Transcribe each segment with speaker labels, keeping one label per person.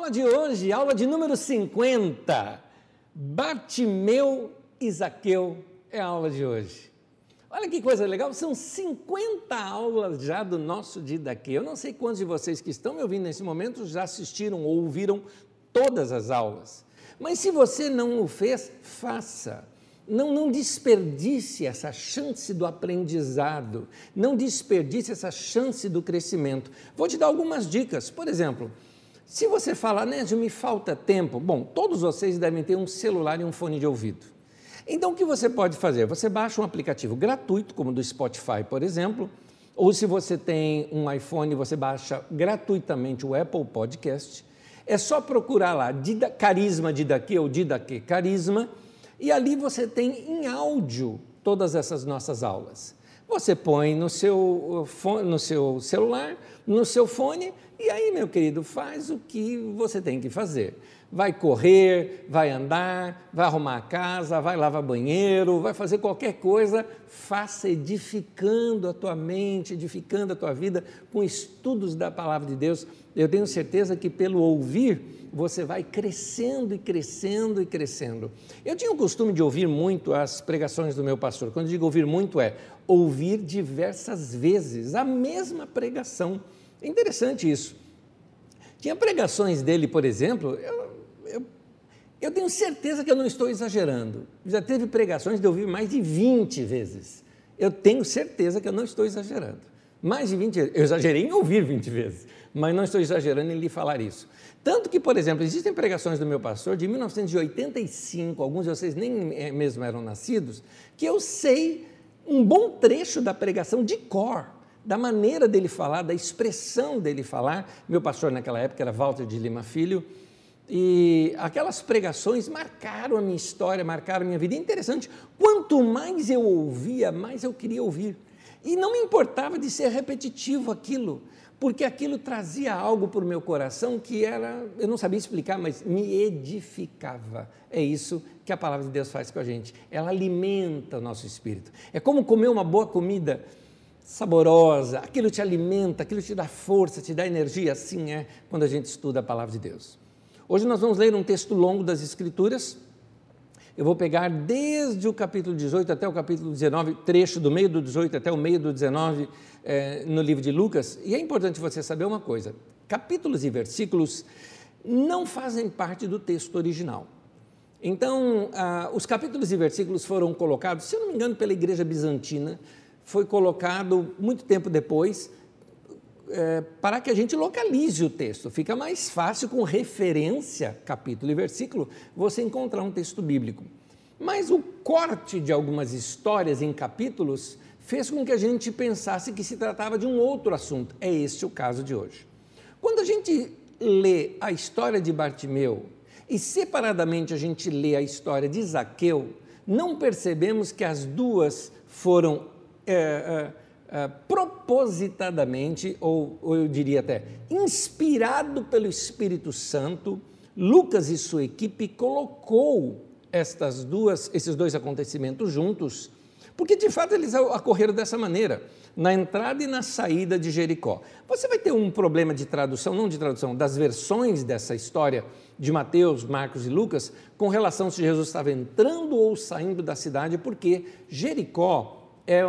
Speaker 1: Aula de hoje, aula de número 50. Bartimeu e Zaqueu é a aula de hoje. Olha que coisa legal, são 50 aulas já do nosso Didaquê. Eu não sei quantos de vocês que estão me ouvindo nesse momento já assistiram ou ouviram todas as aulas. Mas se você não o fez, faça. Não, não desperdice essa chance do aprendizado, não desperdice essa chance do crescimento. Vou te dar algumas dicas. Por exemplo, se você fala, Nésio, me falta tempo, bom, todos vocês devem ter um celular e um fone de ouvido. Então, o que você pode fazer? Você baixa um aplicativo gratuito, como do Spotify, por exemplo, ou se você tem um iPhone, você baixa gratuitamente o Apple Podcast. É só procurar lá Dida, Carisma Didaquê ou Didaquê Carisma, e ali você tem em áudio todas essas nossas aulas. Você põe no seu, no seu celular, no seu fone, e aí, meu querido, faz o que você tem que fazer. Vai correr, vai andar, vai arrumar a casa, vai lavar banheiro, vai fazer qualquer coisa, faça edificando a tua mente, edificando a tua vida com estudos da palavra de Deus. Eu tenho certeza que pelo ouvir você vai crescendo e crescendo e crescendo. Eu tinha o costume de ouvir muito as pregações do meu pastor. Quando digo ouvir muito, é ouvir diversas vezes a mesma pregação. É interessante isso. Tinha pregações dele, por exemplo, eu, eu, eu tenho certeza que eu não estou exagerando. Já teve pregações de ouvir mais de 20 vezes. Eu tenho certeza que eu não estou exagerando. Mais de 20 vezes. Eu exagerei em ouvir 20 vezes, mas não estou exagerando em lhe falar isso. Tanto que, por exemplo, existem pregações do meu pastor de 1985, alguns de vocês nem eh, mesmo eram nascidos, que eu sei um bom trecho da pregação de cor, da maneira dele falar, da expressão dele falar. Meu pastor naquela época era Walter de Lima Filho, e aquelas pregações marcaram a minha história, marcaram a minha vida. interessante, quanto mais eu ouvia, mais eu queria ouvir. E não me importava de ser repetitivo aquilo, porque aquilo trazia algo para o meu coração que era, eu não sabia explicar, mas me edificava. É isso que a palavra de Deus faz com a gente. Ela alimenta o nosso espírito. É como comer uma boa comida saborosa, aquilo te alimenta, aquilo te dá força, te dá energia. Assim é quando a gente estuda a palavra de Deus. Hoje nós vamos ler um texto longo das Escrituras eu vou pegar desde o capítulo 18 até o capítulo 19, trecho do meio do 18 até o meio do 19 eh, no livro de Lucas. E é importante você saber uma coisa: capítulos e versículos não fazem parte do texto original. Então, ah, os capítulos e versículos foram colocados, se eu não me engano, pela igreja bizantina, foi colocado muito tempo depois, é, para que a gente localize o texto. Fica mais fácil, com referência, capítulo e versículo, você encontrar um texto bíblico. Mas o corte de algumas histórias em capítulos fez com que a gente pensasse que se tratava de um outro assunto. É este o caso de hoje. Quando a gente lê a história de Bartimeu e separadamente a gente lê a história de Zaqueu, não percebemos que as duas foram é, é, uh, propositadamente, ou, ou eu diria até inspirado pelo Espírito Santo, Lucas e sua equipe colocou estas duas, esses dois acontecimentos juntos, porque de fato eles ocorreram dessa maneira, na entrada e na saída de Jericó. Você vai ter um problema de tradução, não de tradução, das versões dessa história de Mateus, Marcos e Lucas, com relação se Jesus estava entrando ou saindo da cidade, porque Jericó é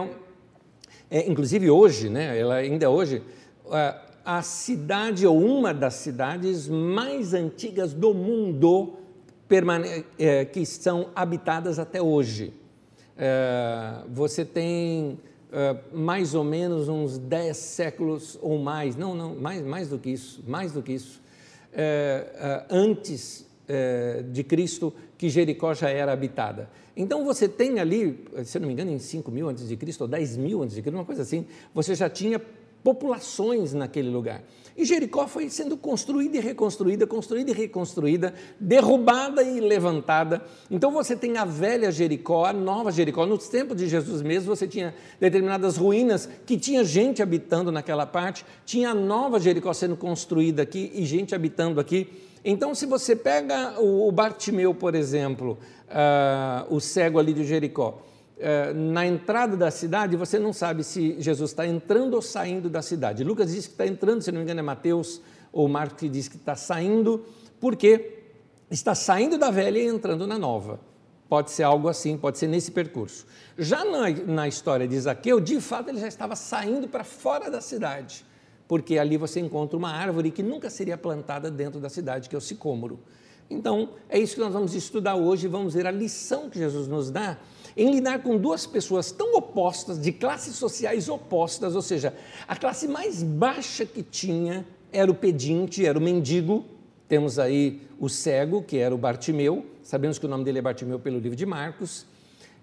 Speaker 1: é, inclusive hoje, né, ela ainda hoje, a cidade ou uma das cidades mais antigas do mundo é, que são habitadas até hoje. É, você tem é, mais ou menos uns 10 séculos ou mais, não, não, mais, mais do que isso, mais do que isso, é, é, antes de Cristo, que Jericó já era habitada. Então você tem ali, se não me engano, em 5 mil antes de Cristo, ou 10 mil antes de Cristo, uma coisa assim, você já tinha populações naquele lugar. E Jericó foi sendo construída e reconstruída, construída e reconstruída, derrubada e levantada. Então você tem a velha Jericó, a nova Jericó. Nos tempos de Jesus mesmo, você tinha determinadas ruínas que tinha gente habitando naquela parte, tinha a nova Jericó sendo construída aqui e gente habitando aqui. Então, se você pega o Bartimeu, por exemplo, uh, o cego ali de Jericó, uh, na entrada da cidade, você não sabe se Jesus está entrando ou saindo da cidade. Lucas diz que está entrando, se não me engano, é Mateus ou Marcos que diz que está saindo, porque está saindo da velha e entrando na nova. Pode ser algo assim, pode ser nesse percurso. Já na, na história de Zaqueu, de fato, ele já estava saindo para fora da cidade, porque ali você encontra uma árvore que nunca seria plantada dentro da cidade, que é o sicômoro. Então, é isso que nós vamos estudar hoje, vamos ver a lição que Jesus nos dá em lidar com duas pessoas tão opostas, de classes sociais opostas, ou seja, a classe mais baixa que tinha era o pedinte, era o mendigo. Temos aí o cego, que era o Bartimeu, sabemos que o nome dele é Bartimeu pelo livro de Marcos.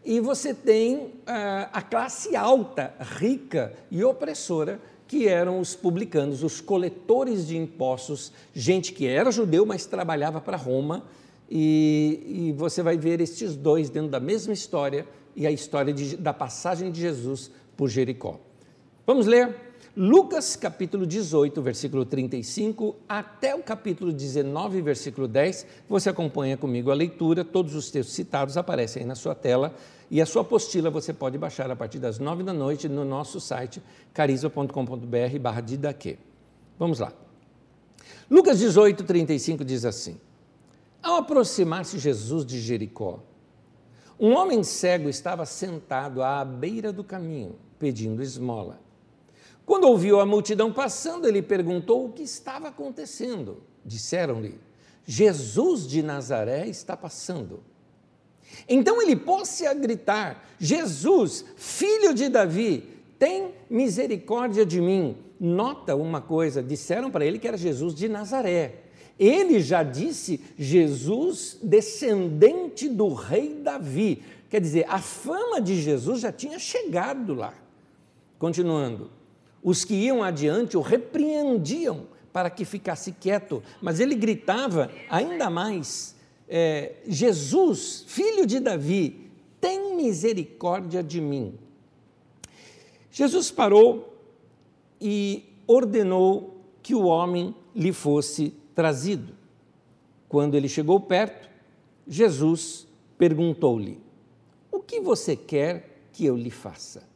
Speaker 1: E você tem uh, a classe alta, rica e opressora, que eram os publicanos, os coletores de impostos, gente que era judeu, mas trabalhava para Roma. E, e, você vai ver estes dois dentro da mesma história e a história de, da passagem de Jesus por Jericó. Vamos ler Lucas capítulo 18, versículo 35, até o capítulo 19, versículo 10. Você acompanha comigo a leitura, todos os textos citados aparecem aí na sua tela. E a sua apostila você pode baixar a partir das nove da noite no nosso site carizo.com.br barra didaque. Vamos lá. Lucas 18, 35 diz assim: Ao aproximar-se Jesus de Jericó, um homem cego estava sentado à beira do caminho, pedindo esmola. Quando ouviu a multidão passando, ele perguntou o que estava acontecendo. Disseram-lhe: Jesus de Nazaré está passando. Então ele pôs-se a gritar: Jesus, filho de Davi, tem misericórdia de mim. Nota uma coisa: disseram para ele que era Jesus de Nazaré. Ele já disse Jesus, descendente do rei Davi. Quer dizer, a fama de Jesus já tinha chegado lá. Continuando, os que iam adiante o repreendiam para que ficasse quieto, mas ele gritava ainda mais: é, Jesus, filho de Davi, tem misericórdia de mim. Jesus parou e ordenou que o homem lhe fosse trazido. Quando ele chegou perto, Jesus perguntou-lhe: O que você quer que eu lhe faça?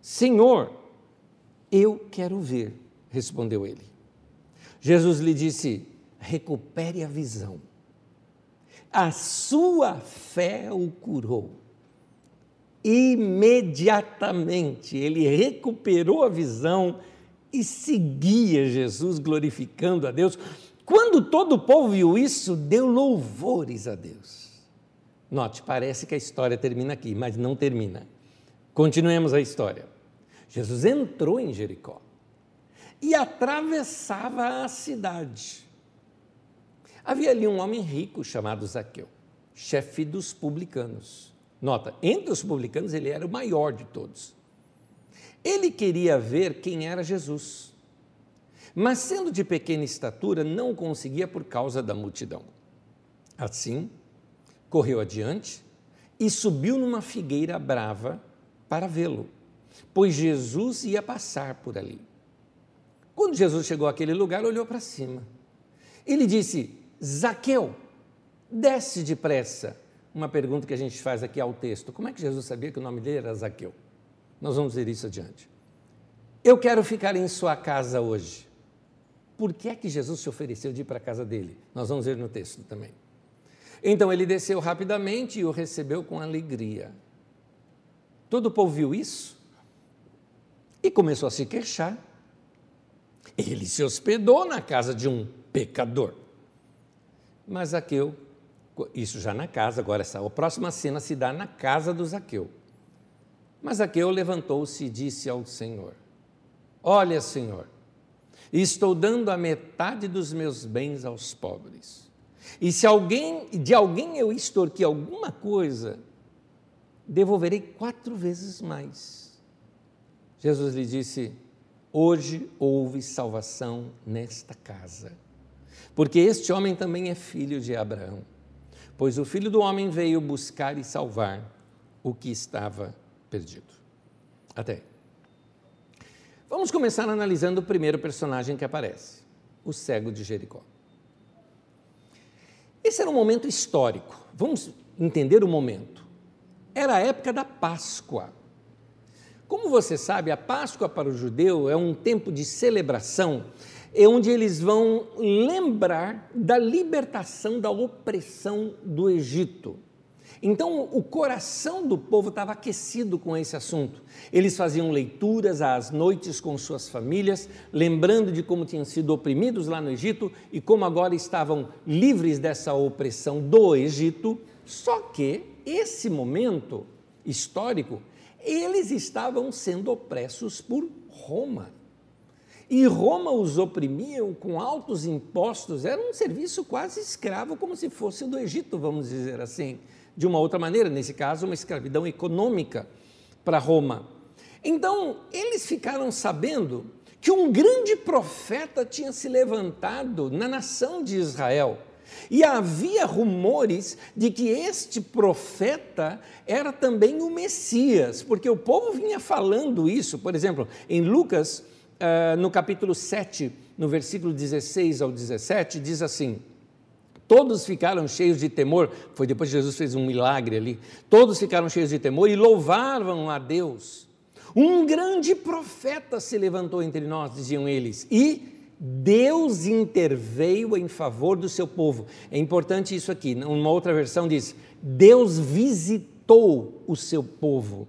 Speaker 1: Senhor, eu quero ver, respondeu ele. Jesus lhe disse: Recupere a visão a sua fé o curou. Imediatamente ele recuperou a visão e seguia Jesus, glorificando a Deus. Quando todo o povo viu isso, deu louvores a Deus. Note, parece que a história termina aqui, mas não termina. Continuemos a história. Jesus entrou em Jericó e atravessava a cidade. Havia ali um homem rico chamado Zaqueu, chefe dos publicanos. Nota, entre os publicanos ele era o maior de todos. Ele queria ver quem era Jesus, mas sendo de pequena estatura, não conseguia por causa da multidão. Assim, correu adiante e subiu numa figueira brava para vê-lo, pois Jesus ia passar por ali. Quando Jesus chegou àquele lugar, olhou para cima. Ele disse: Zaqueu, desce depressa. Uma pergunta que a gente faz aqui ao texto: como é que Jesus sabia que o nome dele era Zaqueu? Nós vamos ver isso adiante. Eu quero ficar em sua casa hoje. Por que é que Jesus se ofereceu de ir para a casa dele? Nós vamos ver no texto também. Então ele desceu rapidamente e o recebeu com alegria. Todo o povo viu isso e começou a se queixar. Ele se hospedou na casa de um pecador. Mas Zaqueu, isso já na casa, agora essa a próxima cena se dá na casa do Zaqueu. Mas Zaqueu levantou-se e disse ao Senhor: Olha, Senhor, estou dando a metade dos meus bens aos pobres. E se alguém, de alguém eu extorqui alguma coisa, devolverei quatro vezes mais. Jesus lhe disse: Hoje houve salvação nesta casa porque este homem também é filho de Abraão. Pois o filho do homem veio buscar e salvar o que estava perdido. Até. Vamos começar analisando o primeiro personagem que aparece, o cego de Jericó. Esse era um momento histórico. Vamos entender o momento. Era a época da Páscoa. Como você sabe, a Páscoa para o judeu é um tempo de celebração é onde eles vão lembrar da libertação da opressão do Egito. Então, o coração do povo estava aquecido com esse assunto. Eles faziam leituras às noites com suas famílias, lembrando de como tinham sido oprimidos lá no Egito e como agora estavam livres dessa opressão do Egito. Só que esse momento histórico, eles estavam sendo opressos por Roma. E Roma os oprimia com altos impostos, era um serviço quase escravo, como se fosse do Egito, vamos dizer assim. De uma outra maneira, nesse caso, uma escravidão econômica para Roma. Então, eles ficaram sabendo que um grande profeta tinha se levantado na nação de Israel. E havia rumores de que este profeta era também o Messias, porque o povo vinha falando isso. Por exemplo, em Lucas uh, no capítulo 7, no versículo 16 ao 17, diz assim: Todos ficaram cheios de temor, foi depois que Jesus fez um milagre ali. Todos ficaram cheios de temor e louvavam a Deus. Um grande profeta se levantou entre nós, diziam eles, e Deus interveio em favor do seu povo. É importante isso aqui. Uma outra versão diz: Deus visitou o seu povo.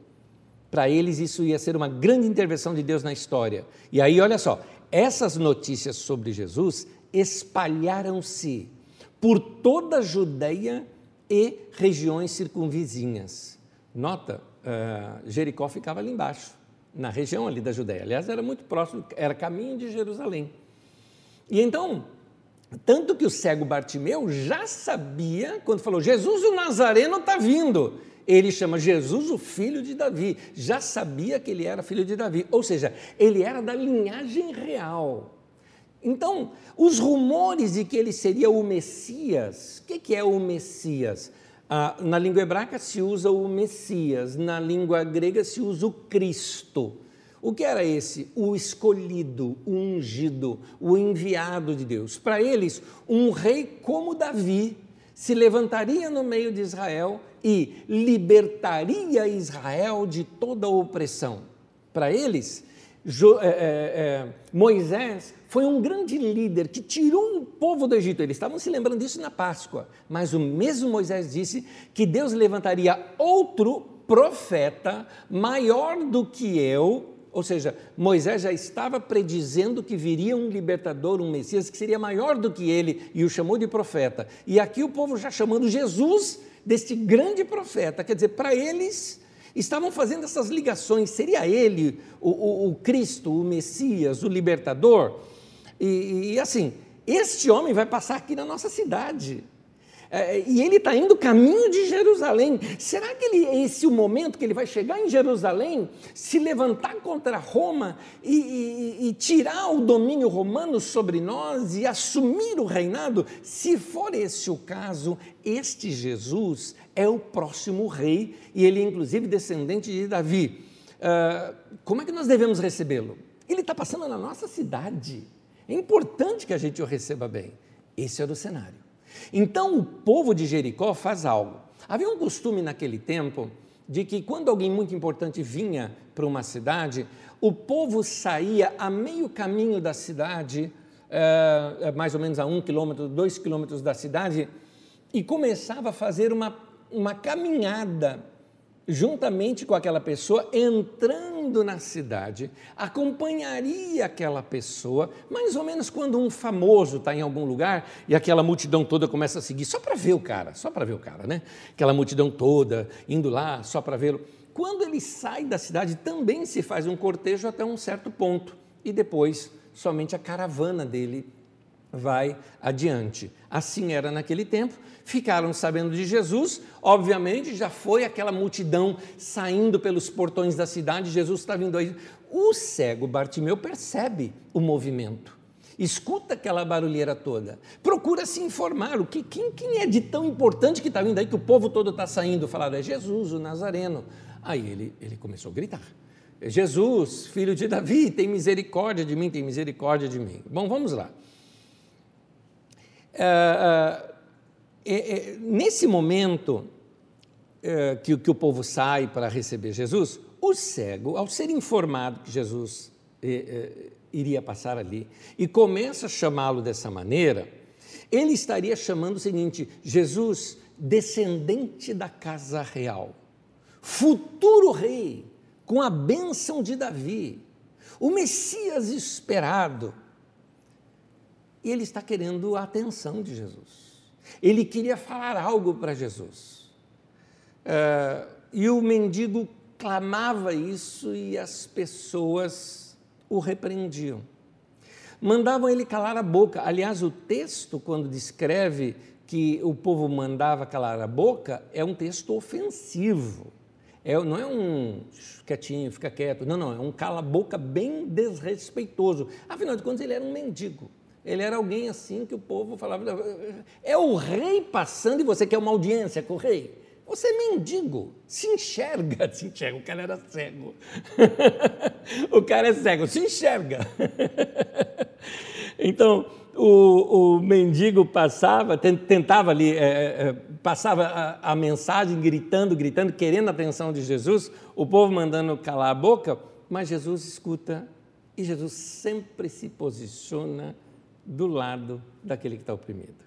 Speaker 1: Para eles, isso ia ser uma grande intervenção de Deus na história. E aí, olha só, essas notícias sobre Jesus espalharam-se por toda a Judéia e regiões circunvizinhas. Nota, uh, Jericó ficava ali embaixo, na região ali da Judéia. Aliás, era muito próximo, era caminho de Jerusalém. E então, tanto que o cego Bartimeu já sabia, quando falou, Jesus o Nazareno está vindo ele chama Jesus o filho de Davi. Já sabia que ele era filho de Davi, ou seja, ele era da linhagem real. Então, os rumores de que ele seria o Messias, o que, é o Messias? Ah, na língua hebraica se usa o Messias, na língua grega se usa o Cristo. O que era esse? O escolhido, o ungido, o enviado de Deus. Para eles, um rei como Davi se levantaria no meio de Israel e libertaria Israel de toda a opressão. Para eles, jo, é, é, é, Moisés foi um grande líder que tirou o povo do Egito. Eles estavam se lembrando disso na Páscoa. Mas o mesmo Moisés disse que Deus levantaria outro profeta maior do que eu. Ou seja, Moisés já estava predizendo que viria um libertador, um Messias, que seria maior do que ele, e o chamou de profeta. E aqui o povo já chamando Jesus deste grande profeta. Quer dizer, para eles estavam fazendo essas ligações. Seria ele o, o, o Cristo, o Messias, o libertador? E, e, assim, este homem vai passar aqui na nossa cidade. É, e ele está indo caminho de Jerusalém. Será que ele, esse é o momento que ele vai chegar em Jerusalém, se levantar contra Roma e, e, e tirar o domínio romano sobre nós e assumir o reinado? Se for esse o caso, este Jesus é o próximo rei e ele é inclusive descendente de Davi. Uh, como é que nós devemos recebê-lo? Ele está passando na nossa cidade. É importante que a gente o receba bem. Esse era o cenário. Então o povo de Jericó faz algo. Havia um costume naquele tempo de que quando alguém muito importante vinha para uma cidade, o povo saía a meio caminho da cidade, é, mais ou menos a um quilômetro, dois quilômetros da cidade, e começava a fazer uma, uma caminhada juntamente com aquela pessoa, entrando na cidade, acompanharia aquela pessoa, mais ou menos quando um famoso está em algum lugar e aquela multidão toda começa a seguir, só para ver o cara, só para ver o cara, né? Aquela multidão toda indo lá só para vê-lo. Quando ele sai da cidade, também se faz um cortejo até um certo ponto e depois somente a caravana dele vai adiante. Assim era naquele tempo. Ficaram sabendo de Jesus, obviamente já foi aquela multidão saindo pelos portões da cidade, Jesus está vindo aí. O cego Bartimeu percebe o movimento, escuta aquela barulheira toda, procura se informar, o que, quem, quem é de tão importante que está vindo aí, que o povo todo está saindo, falaram, é Jesus, o Nazareno. Aí ele, ele começou a gritar, Jesus, filho de Davi, tem misericórdia de mim, tem misericórdia de mim. Bom, vamos lá. É, é, é, nesse momento é, que, que, o povo sai para receber Jesus, o cego, ao ser informado que Jesus é, iria passar ali e começa a chamá-lo dessa maneira, ele estaria chamando o seguinte: Jesus, descendente da casa real, futuro rei, com a bênção de Davi, o Messias esperado. E ele está querendo a atenção de Jesus. Ele queria falar algo para Jesus. Uh, e o mendigo clamava isso e as pessoas o repreendiam. Mandavam ele calar a boca. Aliás, o texto, quando descreve que o povo mandava calar a boca, é um texto ofensivo. É, não é um quietinho, fica quieto. Não, não, é um cala-boca bem desrespeitoso. Afinal de contas, ele era um mendigo. Ele era alguém assim que o povo falava. É o rei passando e você quer uma audiência com o rei. Você é mendigo, se enxerga, se enxerga. O cara era cego. o cara é cego, se enxerga. então, o, o, mendigo passava, tentava ali, é, é, passava a, a, mensagem gritando, gritando, querendo a atenção de Jesus, o povo mandando calar a boca, mas Jesus escuta e Jesus sempre se posiciona do lado daquele que está oprimido.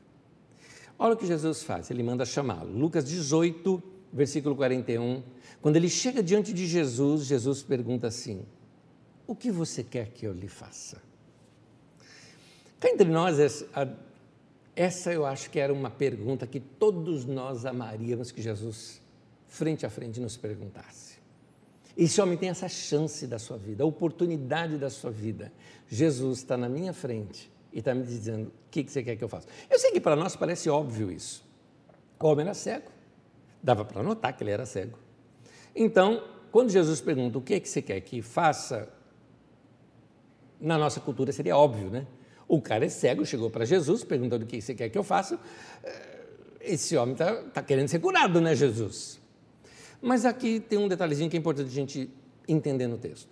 Speaker 1: Olha o que Jesus faz, ele manda chamá-lo. Lucas 18, versículo 41. Quando ele chega diante de Jesus, Jesus pergunta assim: O que você quer que eu lhe faça? Cá entre nós, essa eu acho que era uma pergunta que todos nós amaríamos que Jesus, frente a frente, nos perguntasse. Esse homem tem essa chance da sua vida, a oportunidade da sua vida. Jesus está na minha frente e está me dizendo: o que você quer que eu faça? Eu sei que para nós parece óbvio isso. O homem era cego, dava para notar que ele era cego. Então, quando Jesus pergunta o que, é que você quer que faça, na nossa cultura seria óbvio, né? O cara é cego, chegou para Jesus, perguntando o que você quer que eu faça. Eh, esse homem está tá querendo ser curado, né, Jesus? Mas aqui tem um detalhezinho que é importante a gente entender no texto.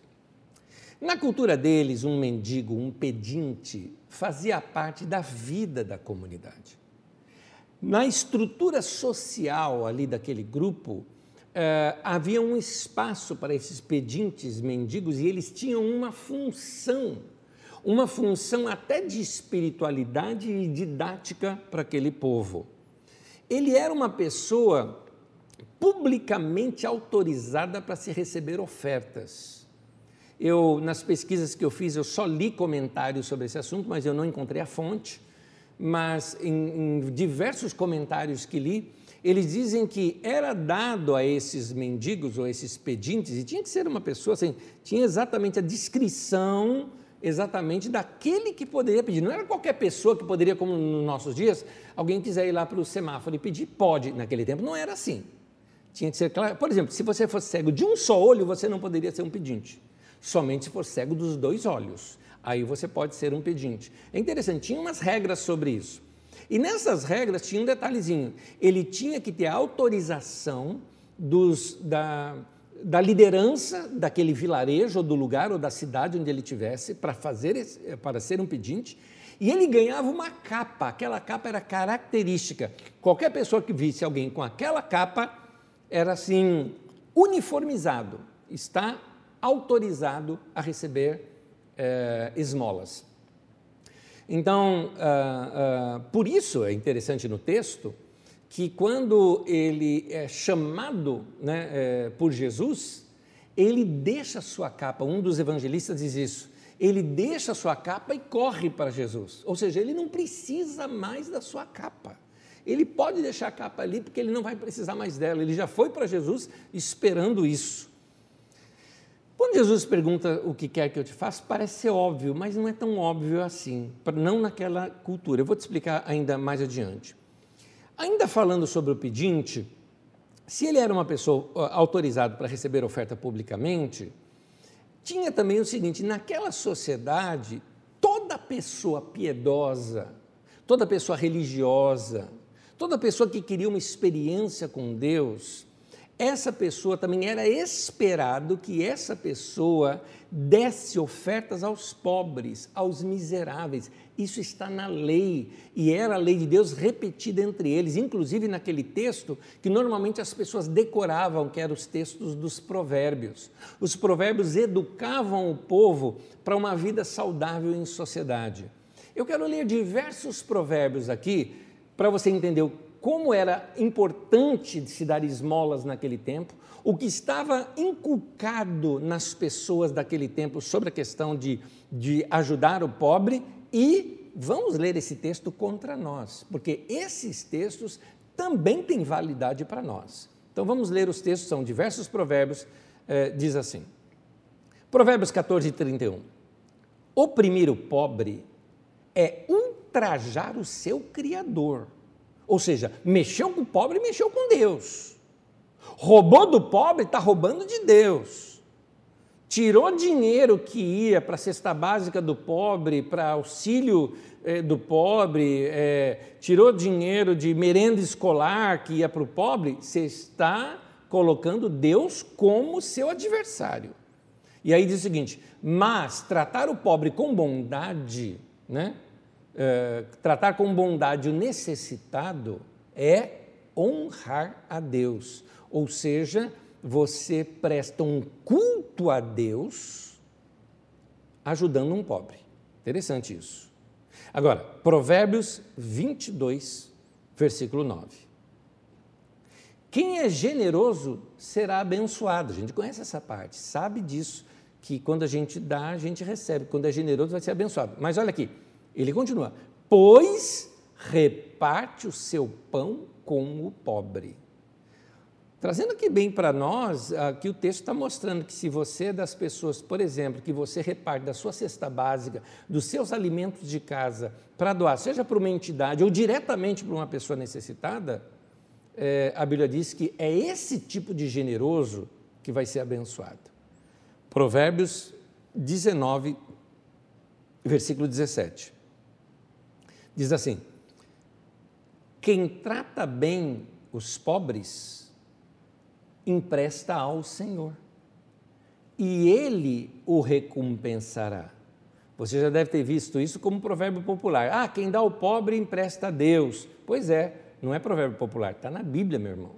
Speaker 1: Na cultura deles, um mendigo, um pedinte, fazia parte da vida da comunidade. Na estrutura social ali daquele grupo, eh, havia um espaço para esses pedintes, mendigos, e eles tinham uma função uma função até de espiritualidade e didática para aquele povo. Ele era uma pessoa publicamente autorizada para se receber ofertas. Eu, nas pesquisas que eu fiz, eu só li comentários sobre esse assunto, mas eu não encontrei a fonte. Mas em, em diversos comentários que li, eles dizem que era dado a esses mendigos ou esses pedintes, e tinha que ser uma pessoa assim, tinha exatamente a descrição exatamente daquele que poderia pedir. Não era qualquer pessoa que poderia, como nos nossos dias, alguém quiser ir lá para o semáforo e pedir, pode. Naquele tempo não era assim. Tinha que ser claro. Por exemplo, se você fosse cego de um só olho, você não poderia ser um pedinte. Somente se for cego dos dois olhos. Aí você pode ser um pedinte. É interessante, tinha umas regras sobre isso. E nessas regras tinha um detalhezinho. Ele tinha que ter autorização dos, da, da liderança daquele vilarejo ou do lugar ou da cidade onde ele tivesse para fazer para ser um pedinte e ele ganhava uma capa aquela capa era característica qualquer pessoa que visse alguém com aquela capa era assim uniformizado está autorizado a receber eh, esmolas então ah, ah, por isso é interessante no texto que quando ele é chamado né, é, por Jesus, ele deixa sua capa. Um dos evangelistas diz isso. Ele deixa sua capa e corre para Jesus. Ou seja, ele não precisa mais da sua capa. Ele pode deixar a capa ali porque ele não vai precisar mais dela. Ele já foi para Jesus esperando isso. Quando Jesus pergunta o que quer que eu te faça, parece ser óbvio, mas não é tão óbvio assim, não naquela cultura. Eu vou te explicar ainda mais adiante. Ainda falando sobre o pedinte, se ele era uma pessoa autorizada para receber oferta publicamente, tinha também o seguinte: naquela sociedade, toda pessoa piedosa, toda pessoa religiosa, toda pessoa que queria uma experiência com Deus, essa pessoa também era esperado que essa pessoa desse ofertas aos pobres, aos miseráveis. Isso está na lei e era a lei de Deus repetida entre eles, inclusive naquele texto que normalmente as pessoas decoravam, que eram os textos dos provérbios. Os provérbios educavam o povo para uma vida saudável em sociedade. Eu quero ler diversos provérbios aqui para você entender como era importante se dar esmolas naquele tempo, o que estava inculcado nas pessoas daquele tempo sobre a questão de, de ajudar o pobre e vamos ler esse texto contra nós, porque esses textos também têm validade para nós. Então vamos ler os textos, são diversos provérbios, eh, diz assim. Provérbios 14, 31. Oprimir o pobre é ultrajar o seu Criador ou seja, mexeu com o pobre, mexeu com Deus. Roubou do pobre, está roubando de Deus. Tirou dinheiro que ia para a cesta básica do pobre, para auxílio eh, do pobre, eh, tirou dinheiro de merenda escolar que ia para o pobre, você está colocando Deus como seu adversário. E aí diz o seguinte: mas tratar o pobre com bondade, né? Eh, tratar com bondade o necessitado é honrar a Deus. Ou seja, você presta um culto a Deus ajudando um pobre. Interessante isso. Agora, Provérbios 22, versículo 9. Quem é generoso será abençoado. A gente conhece essa parte, sabe disso, que quando a gente dá, a gente recebe. Quando é generoso, vai ser abençoado. Mas olha aqui, ele continua: Pois reparte o seu pão com o pobre. Trazendo aqui bem para nós, aqui o texto está mostrando que se você é das pessoas, por exemplo, que você reparte da sua cesta básica, dos seus alimentos de casa, para doar, seja para uma entidade ou diretamente para uma pessoa necessitada, é, a Bíblia diz que é esse tipo de generoso que vai ser abençoado. Provérbios 19, versículo 17. Diz assim: quem trata bem os pobres empresta ao Senhor, e ele o recompensará. Você já deve ter visto isso como um provérbio popular. Ah, quem dá ao pobre empresta a Deus. Pois é, não é provérbio popular, está na Bíblia, meu irmão.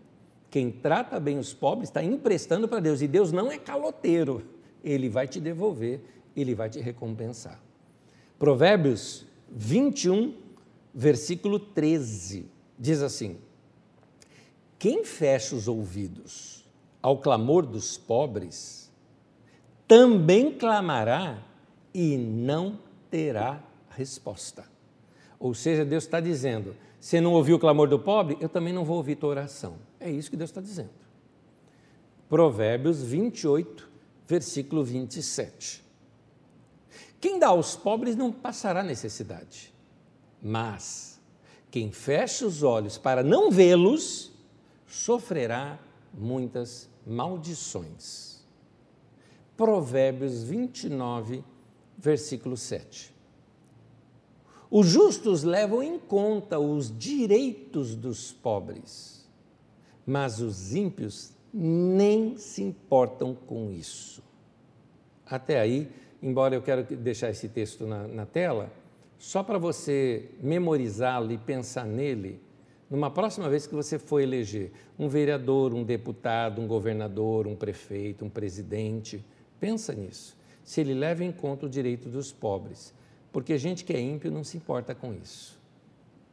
Speaker 1: Quem trata bem os pobres está emprestando para Deus, e Deus não é caloteiro, ele vai te devolver, ele vai te recompensar. Provérbios 21, versículo 13, diz assim: Quem fecha os ouvidos ao clamor dos pobres, também clamará e não terá resposta. Ou seja, Deus está dizendo: você não ouviu o clamor do pobre, eu também não vou ouvir tua oração. É isso que Deus está dizendo. Provérbios 28, versículo 27. Quem dá aos pobres não passará necessidade mas quem fecha os olhos para não vê-los sofrerá muitas maldições. Provérbios 29, versículo 7. Os justos levam em conta os direitos dos pobres, mas os ímpios nem se importam com isso. Até aí, embora eu quero deixar esse texto na, na tela, só para você memorizá-lo e pensar nele, numa próxima vez que você for eleger um vereador, um deputado, um governador, um prefeito, um presidente, pensa nisso. Se ele leva em conta o direito dos pobres, porque gente que é ímpio não se importa com isso.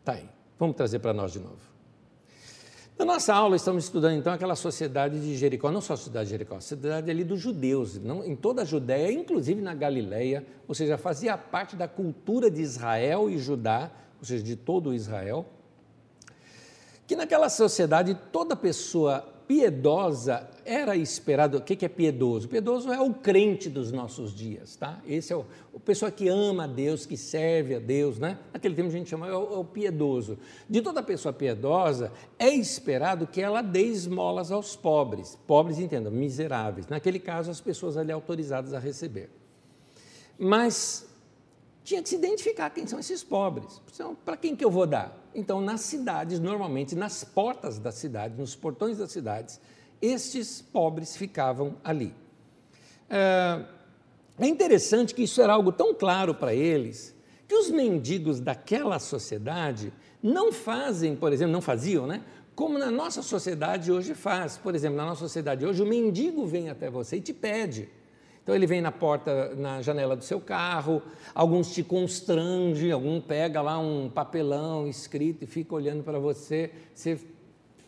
Speaker 1: Tá aí. Vamos trazer para nós de novo. Na nossa aula, estamos estudando então aquela sociedade de Jericó, não só a cidade de Jericó, a cidade ali dos judeus, não, em toda a Judéia, inclusive na Galileia, ou seja, fazia parte da cultura de Israel e Judá, ou seja, de todo Israel, que naquela sociedade toda pessoa piedosa era esperado. O que é piedoso? Piedoso é o crente dos nossos dias, tá? Esse é o, o pessoa que ama a Deus, que serve a Deus, né? Naquele tempo a gente chama é o, é o piedoso. De toda pessoa piedosa é esperado que ela dê esmolas aos pobres. Pobres, entendam, miseráveis. Naquele caso, as pessoas ali autorizadas a receber. Mas tinha que se identificar quem são esses pobres. Então, para quem que eu vou dar? Então, nas cidades, normalmente, nas portas das cidades, nos portões das cidades, estes pobres ficavam ali. É, é interessante que isso era algo tão claro para eles que os mendigos daquela sociedade não fazem, por exemplo, não faziam, né? Como na nossa sociedade hoje faz. Por exemplo, na nossa sociedade hoje, o mendigo vem até você e te pede. Então ele vem na porta, na janela do seu carro, alguns te constrangem, algum pega lá um papelão escrito e fica olhando para você, você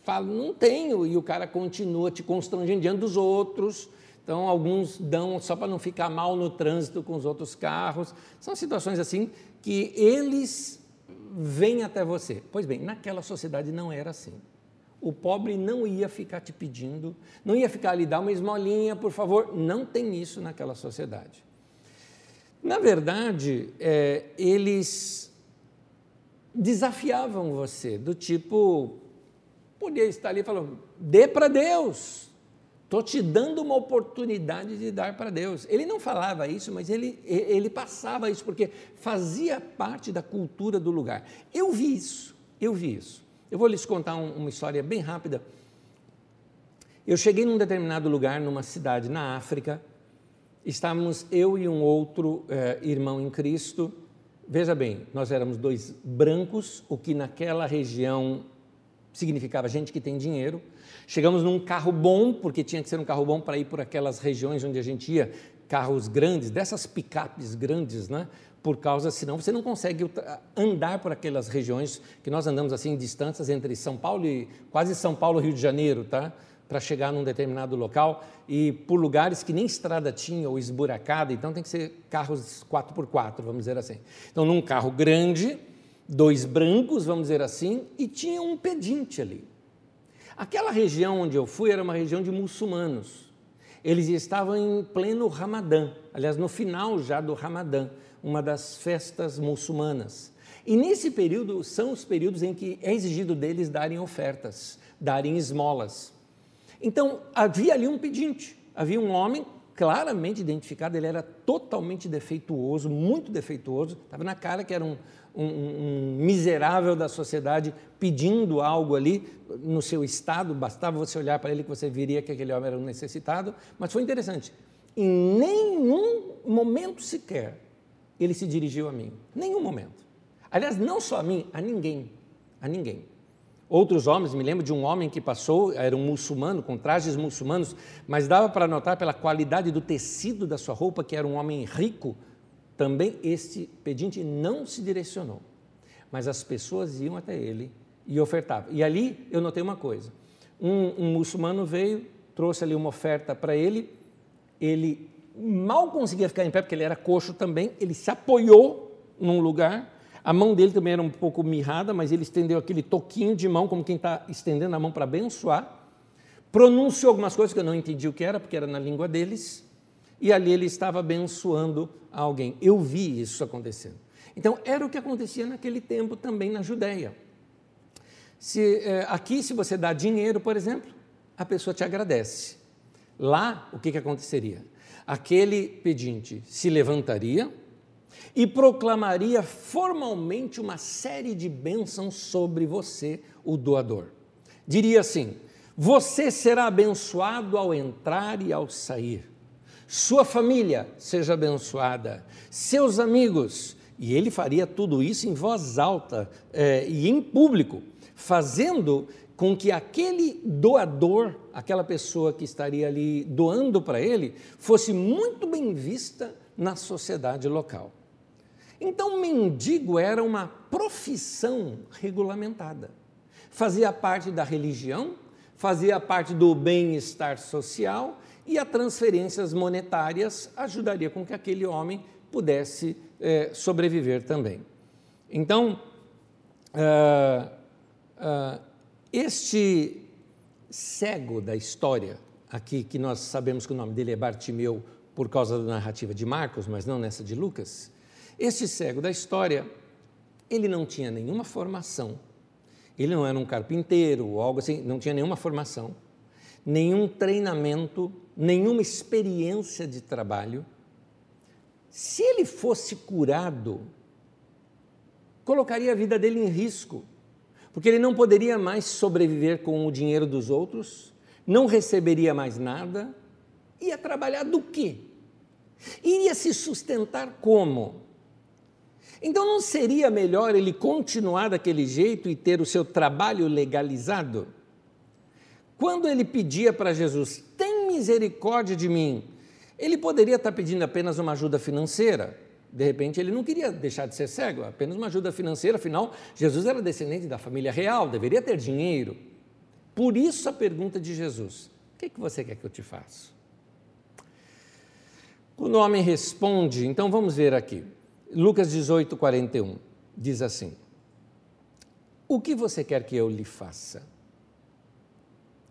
Speaker 1: fala, não tenho, e o cara continua te constrangendo diante dos outros. Então, alguns dão só para não ficar mal no trânsito com os outros carros. São situações assim que eles vêm até você. Pois bem, naquela sociedade não era assim. O pobre não ia ficar te pedindo, não ia ficar ali, dá uma esmolinha, por favor. Não tem isso naquela sociedade. Na verdade, é, eles desafiavam você, do tipo, podia estar ali falando, dê para Deus, estou te dando uma oportunidade de dar para Deus. Ele não falava isso, mas ele, ele passava isso, porque fazia parte da cultura do lugar. Eu vi isso, eu vi isso. Eu vou lhes contar um, uma história bem rápida. Eu cheguei num determinado lugar, numa cidade na África, estávamos eu e um outro eh, irmão em Cristo. Veja bem, nós éramos dois brancos, o que naquela região significava gente que tem dinheiro. Chegamos num carro bom, porque tinha que ser um carro bom para ir por aquelas regiões onde a gente ia, carros grandes, dessas picapes grandes, né? Por causa, senão você não consegue andar por aquelas regiões que nós andamos assim, distâncias entre São Paulo e quase São Paulo, Rio de Janeiro, tá? Para chegar num determinado local e por lugares que nem estrada tinha ou esburacada, então tem que ser carros 4x4, vamos dizer assim. Então, num carro grande, dois brancos, vamos dizer assim, e tinha um pedinte ali. Aquela região onde eu fui era uma região de muçulmanos. Eles estavam em pleno Ramadã, aliás, no final já do Ramadã, uma das festas muçulmanas. E nesse período são os períodos em que é exigido deles darem ofertas, darem esmolas. Então havia ali um pedinte, havia um homem claramente identificado, ele era totalmente defeituoso, muito defeituoso, estava na cara que era um, um, um, miserável da sociedade pedindo algo ali no seu estado, bastava você olhar para ele que você viria que aquele homem era um necessitado, mas foi interessante, em nenhum momento sequer ele se dirigiu a mim, nenhum momento. Aliás, não só a mim, a ninguém, a ninguém. Outros homens, me lembro de um homem que passou, era um muçulmano, com trajes muçulmanos, mas dava para notar pela qualidade do tecido da sua roupa que era um homem rico. Também este pedinte não se direcionou, mas as pessoas iam até ele e ofertavam. E ali eu notei uma coisa: um, um muçulmano veio, trouxe ali uma oferta para ele, ele mal conseguia ficar em pé, porque ele era coxo também, ele se apoiou num lugar a mão dele também era um pouco mirrada, mas ele estendeu aquele toquinho de mão, como quem está estendendo a mão para abençoar. Pronunciou algumas coisas que eu não entendi o que era, porque era na língua deles. E ali ele estava abençoando alguém. Eu vi isso acontecendo. Então, era o que acontecia naquele tempo também na Judéia. Se, é, aqui, se você dá dinheiro, por exemplo, a pessoa te agradece. Lá, o que, que aconteceria? Aquele pedinte se levantaria, e proclamaria formalmente uma série de bênçãos sobre você, o doador. Diria assim: Você será abençoado ao entrar e ao sair. Sua família seja abençoada, seus amigos. E ele faria tudo isso em voz alta é, e em público, fazendo com que aquele doador, aquela pessoa que estaria ali doando para ele, fosse muito bem vista na sociedade local. Então, mendigo era uma profissão regulamentada. Fazia parte da religião, fazia parte do bem-estar social e as transferências monetárias ajudaria com que aquele homem pudesse é, sobreviver também. Então, uh, uh, este cego da história, aqui que nós sabemos que o nome dele é Bartimeu por causa da narrativa de Marcos, mas não nessa de Lucas, este cego da história, ele não tinha nenhuma formação, ele não era um carpinteiro ou algo assim, não tinha nenhuma formação, nenhum treinamento, nenhuma experiência de trabalho. Se ele fosse curado, colocaria a vida dele em risco, porque ele não poderia mais sobreviver com o dinheiro dos outros, não receberia mais nada, ia trabalhar do quê? Iria se sustentar como? Então não seria melhor ele continuar daquele jeito e ter o seu trabalho legalizado? Quando ele pedia para Jesus, tem misericórdia de mim, ele poderia estar pedindo apenas uma ajuda financeira. De repente, ele não queria deixar de ser cego, apenas uma ajuda financeira, afinal, Jesus era descendente da família real, deveria ter dinheiro. Por isso a pergunta de Jesus: O que, é que você quer que eu te faça? Quando o homem responde, então vamos ver aqui. Lucas 18, 41 diz assim: O que você quer que eu lhe faça?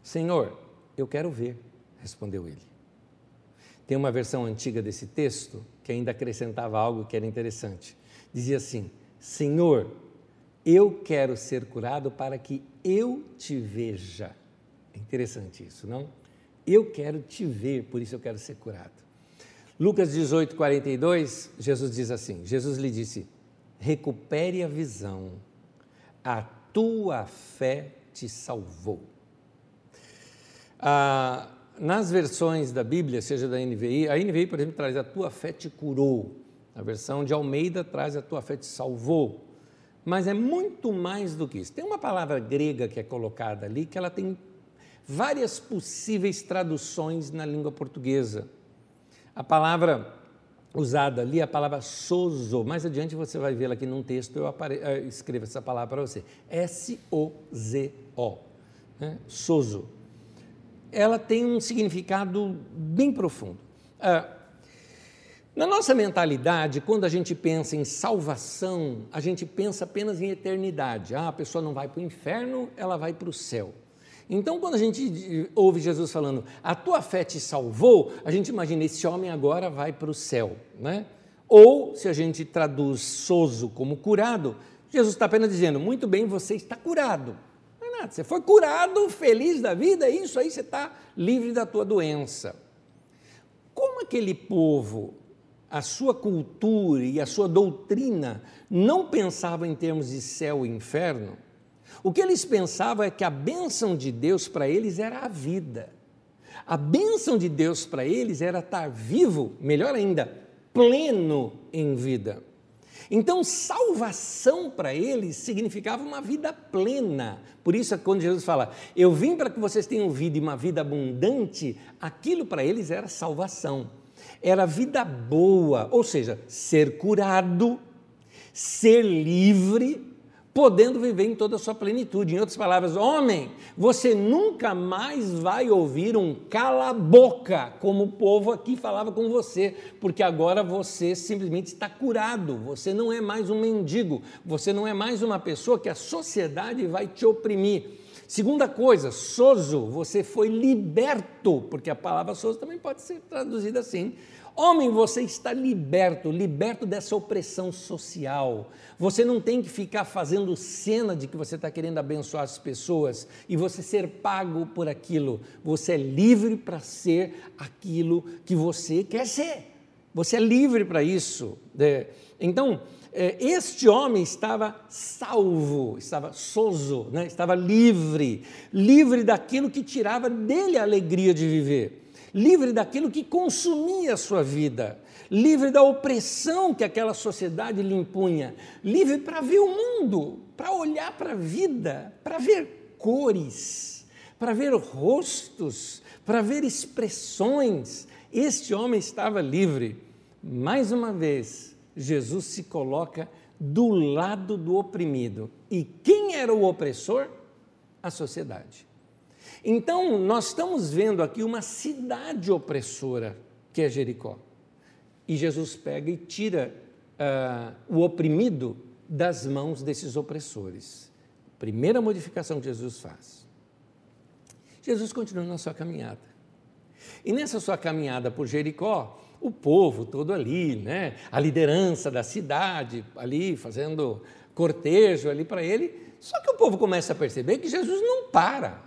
Speaker 1: Senhor, eu quero ver, respondeu ele. Tem uma versão antiga desse texto que ainda acrescentava algo que era interessante. Dizia assim: Senhor, eu quero ser curado para que eu te veja. É interessante isso, não? Eu quero te ver, por isso eu quero ser curado. Lucas 18, 42, Jesus diz assim: Jesus lhe disse: recupere a visão, a tua fé te salvou. Ah, nas versões da Bíblia, seja da NVI, a NVI, por exemplo, traz a tua fé te curou. A versão de Almeida traz a tua fé te salvou. Mas é muito mais do que isso. Tem uma palavra grega que é colocada ali que ela tem várias possíveis traduções na língua portuguesa. A palavra usada ali é a palavra sozo. Mais adiante você vai vê-la aqui num texto, eu. Eh, escrevo essa palavra para você. S-O-Z-O. Né? Sozo. Ela tem um significado bem profundo. Ah, na nossa mentalidade, quando a gente pensa em salvação, a gente pensa apenas em eternidade. Ah, a pessoa não vai para o inferno, ela vai para o céu. Então, quando a gente ouve Jesus falando, a tua fé te salvou, a gente imagina, esse homem agora vai para o céu. Né? Ou, se a gente traduz sozo como curado, Jesus está apenas dizendo, muito bem, você está curado. Você foi curado, feliz da vida, é isso aí, você está livre da tua doença. Como aquele povo a sua cultura e a sua doutrina não pensavam em termos de céu e inferno, o que eles pensavam é que a bênção de Deus para eles era a vida. A bênção de Deus para eles era estar vivo, melhor ainda, pleno em vida. Então, salvação para eles significava uma vida plena. Por isso, quando Jesus fala, eu vim para que vocês tenham vida e uma vida abundante, aquilo para eles era salvação era vida boa, ou seja, ser curado, ser livre, podendo viver em toda a sua plenitude. Em outras palavras, homem, você nunca mais vai ouvir um cala-boca, como o povo aqui falava com você, porque agora você simplesmente está curado, você não é mais um mendigo, você não é mais uma pessoa que a sociedade vai te oprimir. Segunda coisa, sozo, você foi liberto, porque a palavra sozo também pode ser traduzida assim. Homem, você está liberto, liberto dessa opressão social. Você não tem que ficar fazendo cena de que você está querendo abençoar as pessoas e você ser pago por aquilo. Você é livre para ser aquilo que você quer ser. Você é livre para isso. Né? Então, é, este homem estava salvo, estava sozo, né? estava livre, livre daquilo que tirava dele a alegria de viver, livre daquilo que consumia a sua vida, livre da opressão que aquela sociedade lhe impunha, livre para ver o mundo, para olhar para a vida, para ver cores, para ver rostos, para ver expressões. Este homem estava livre. Mais uma vez, Jesus se coloca do lado do oprimido. E quem era o opressor? A sociedade. Então, nós estamos vendo aqui uma cidade opressora, que é Jericó. E Jesus pega e tira uh, o oprimido das mãos desses opressores. Primeira modificação que Jesus faz. Jesus continua na sua caminhada. E nessa sua caminhada por Jericó, o povo todo ali, né? a liderança da cidade ali fazendo cortejo ali para ele. Só que o povo começa a perceber que Jesus não para,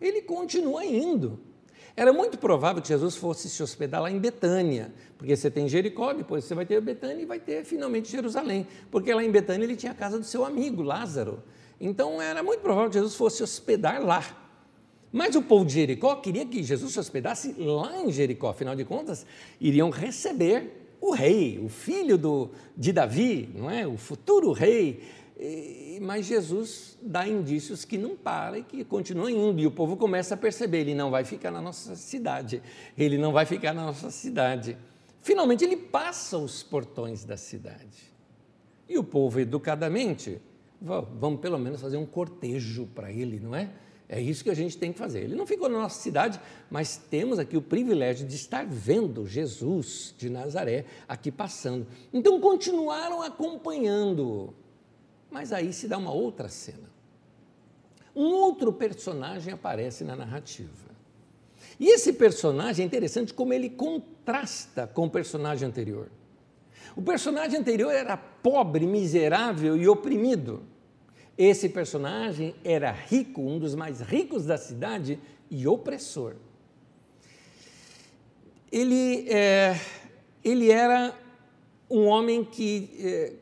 Speaker 1: ele continua indo. Era muito provável que Jesus fosse se hospedar lá em Betânia, porque você tem Jericó, depois você vai ter Betânia e vai ter finalmente Jerusalém, porque lá em Betânia ele tinha a casa do seu amigo Lázaro. Então era muito provável que Jesus fosse hospedar lá. Mas o povo de Jericó queria que Jesus se hospedasse lá em Jericó, afinal de contas, iriam receber o rei, o filho do, de Davi, não é? o futuro rei. Mas Jesus dá indícios que não para e que continua indo, e o povo começa a perceber: ele não vai ficar na nossa cidade, ele não vai ficar na nossa cidade. Finalmente, ele passa os portões da cidade. E o povo, educadamente, vamos pelo menos fazer um cortejo para ele, não é? É isso que a gente tem que fazer. Ele não ficou na nossa cidade, mas temos aqui o privilégio de estar vendo Jesus de Nazaré aqui passando. Então continuaram acompanhando. Mas aí se dá uma outra cena. Um outro personagem aparece na narrativa. E esse personagem é interessante como ele contrasta com o personagem anterior. O personagem anterior era pobre, miserável e oprimido. Esse personagem era rico, um dos mais ricos da cidade e opressor. Ele, é, ele era um homem que é,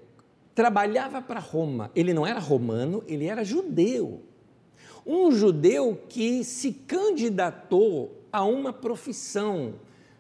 Speaker 1: trabalhava para Roma. Ele não era romano, ele era judeu. Um judeu que se candidatou a uma profissão.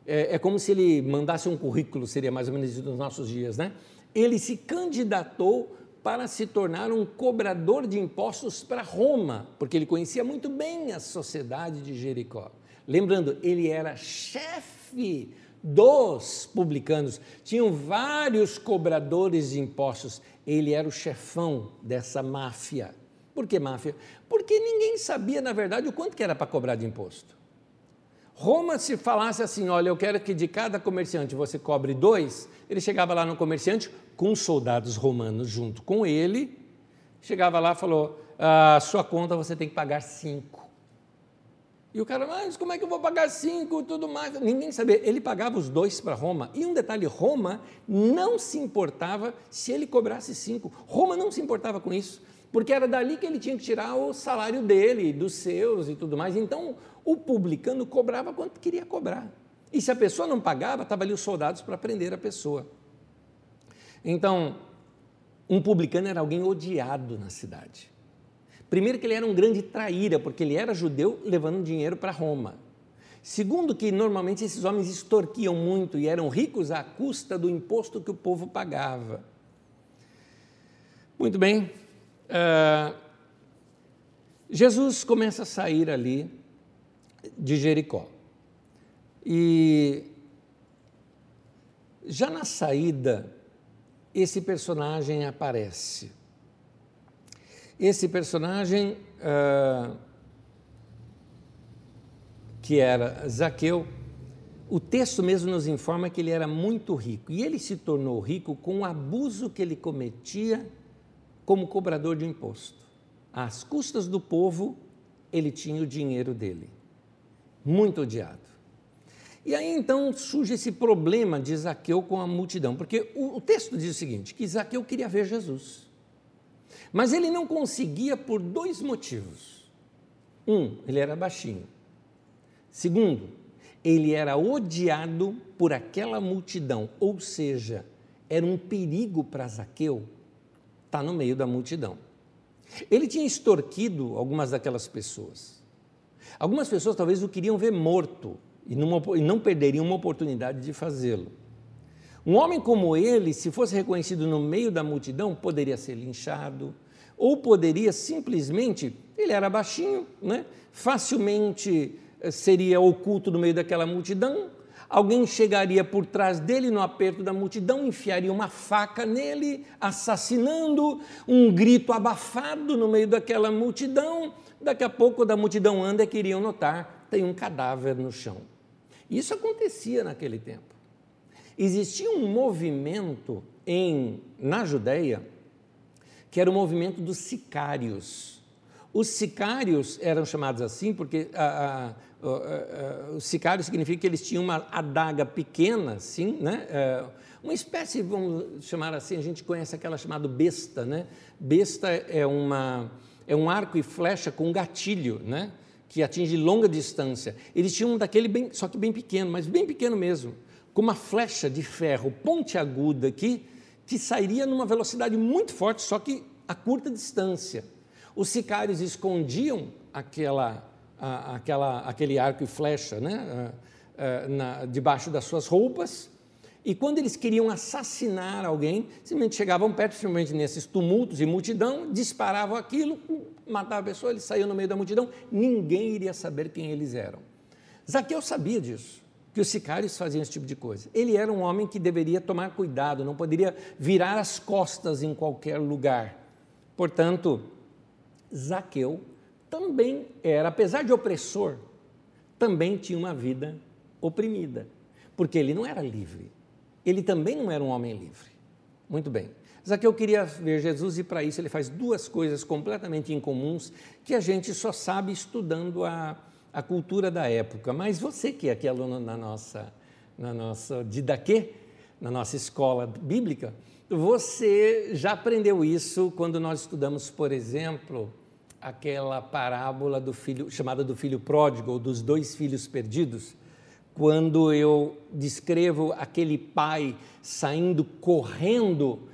Speaker 1: É, é como se ele mandasse um currículo, seria mais ou menos isso nos nossos dias, né? Ele se candidatou para se tornar um cobrador de impostos para Roma, porque ele conhecia muito bem a sociedade de Jericó. Lembrando, ele era chefe dos publicanos, tinham vários cobradores de impostos, ele era o chefão dessa máfia. Por que máfia? Porque ninguém sabia, na verdade, o quanto que era para cobrar de imposto. Roma, se falasse assim, olha, eu quero que de cada comerciante você cobre dois, ele chegava lá no comerciante, com soldados romanos junto com ele, chegava lá e falou: a ah, sua conta você tem que pagar cinco. E o cara, mas como é que eu vou pagar cinco tudo mais? Ninguém sabia. Ele pagava os dois para Roma. E um detalhe: Roma não se importava se ele cobrasse cinco. Roma não se importava com isso, porque era dali que ele tinha que tirar o salário dele, dos seus e tudo mais. Então, o publicano cobrava quanto queria cobrar. E se a pessoa não pagava, estava ali os soldados para prender a pessoa. Então, um publicano era alguém odiado na cidade. Primeiro, que ele era um grande traíra, porque ele era judeu levando dinheiro para Roma. Segundo, que normalmente esses homens extorquiam muito e eram ricos à custa do imposto que o povo pagava. Muito bem. Uh, Jesus começa a sair ali de Jericó. E já na saída esse personagem aparece. Esse personagem, uh, que era Zaqueu, o texto mesmo nos informa que ele era muito rico e ele se tornou rico com o abuso que ele cometia como cobrador de imposto. Às custas do povo, ele tinha o dinheiro dele. Muito odiado. E aí então surge esse problema de Zaqueu com a multidão, porque o, o texto diz o seguinte: que Zaqueu queria ver Jesus. Mas ele não conseguia por dois motivos. Um, ele era baixinho. Segundo, ele era odiado por aquela multidão, ou seja, era um perigo para Zaqueu estar no meio da multidão. Ele tinha extorquido algumas daquelas pessoas. Algumas pessoas talvez o queriam ver morto, e não perderiam uma oportunidade de fazê-lo. Um homem como ele, se fosse reconhecido no meio da multidão, poderia ser linchado, ou poderia simplesmente, ele era baixinho, né? facilmente eh, seria oculto no meio daquela multidão, alguém chegaria por trás dele no aperto da multidão, enfiaria uma faca nele, assassinando, um grito abafado no meio daquela multidão. Daqui a pouco, da multidão anda, queriam notar, tem um cadáver no chão. Isso acontecia naquele tempo. Existia um movimento em, na Judéia que era o movimento dos sicários. Os sicários eram chamados assim porque a, a, a, o sicário significa que eles tinham uma adaga pequena, assim, né? É, uma espécie, vamos chamar assim, a gente conhece aquela chamada besta, né? Besta é, uma, é um arco e flecha com gatilho, né? que atinge longa distância. Eles tinham um daquele bem, só que bem pequeno, mas bem pequeno mesmo, com uma flecha de ferro pontiaguda aqui, que sairia numa velocidade muito forte, só que a curta distância. Os sicários escondiam aquela a, aquela, aquele arco e flecha né? Na, debaixo das suas roupas. E quando eles queriam assassinar alguém, simplesmente chegavam perto, simplesmente nesses tumultos e multidão, disparavam aquilo, matava a pessoa, eles saíam no meio da multidão, ninguém iria saber quem eles eram. Zaqueu sabia disso, que os sicários faziam esse tipo de coisa. Ele era um homem que deveria tomar cuidado, não poderia virar as costas em qualquer lugar. Portanto, Zaqueu também era, apesar de opressor, também tinha uma vida oprimida, porque ele não era livre. Ele também não era um homem livre. Muito bem. Zaqueu queria ver Jesus e para isso ele faz duas coisas completamente incomuns que a gente só sabe estudando a, a cultura da época. Mas você que é aqui aluno na nossa, na nossa Didaquê, na nossa escola bíblica, você já aprendeu isso quando nós estudamos, por exemplo, aquela parábola do filho chamada do filho pródigo ou dos dois filhos perdidos, quando eu descrevo aquele pai saindo correndo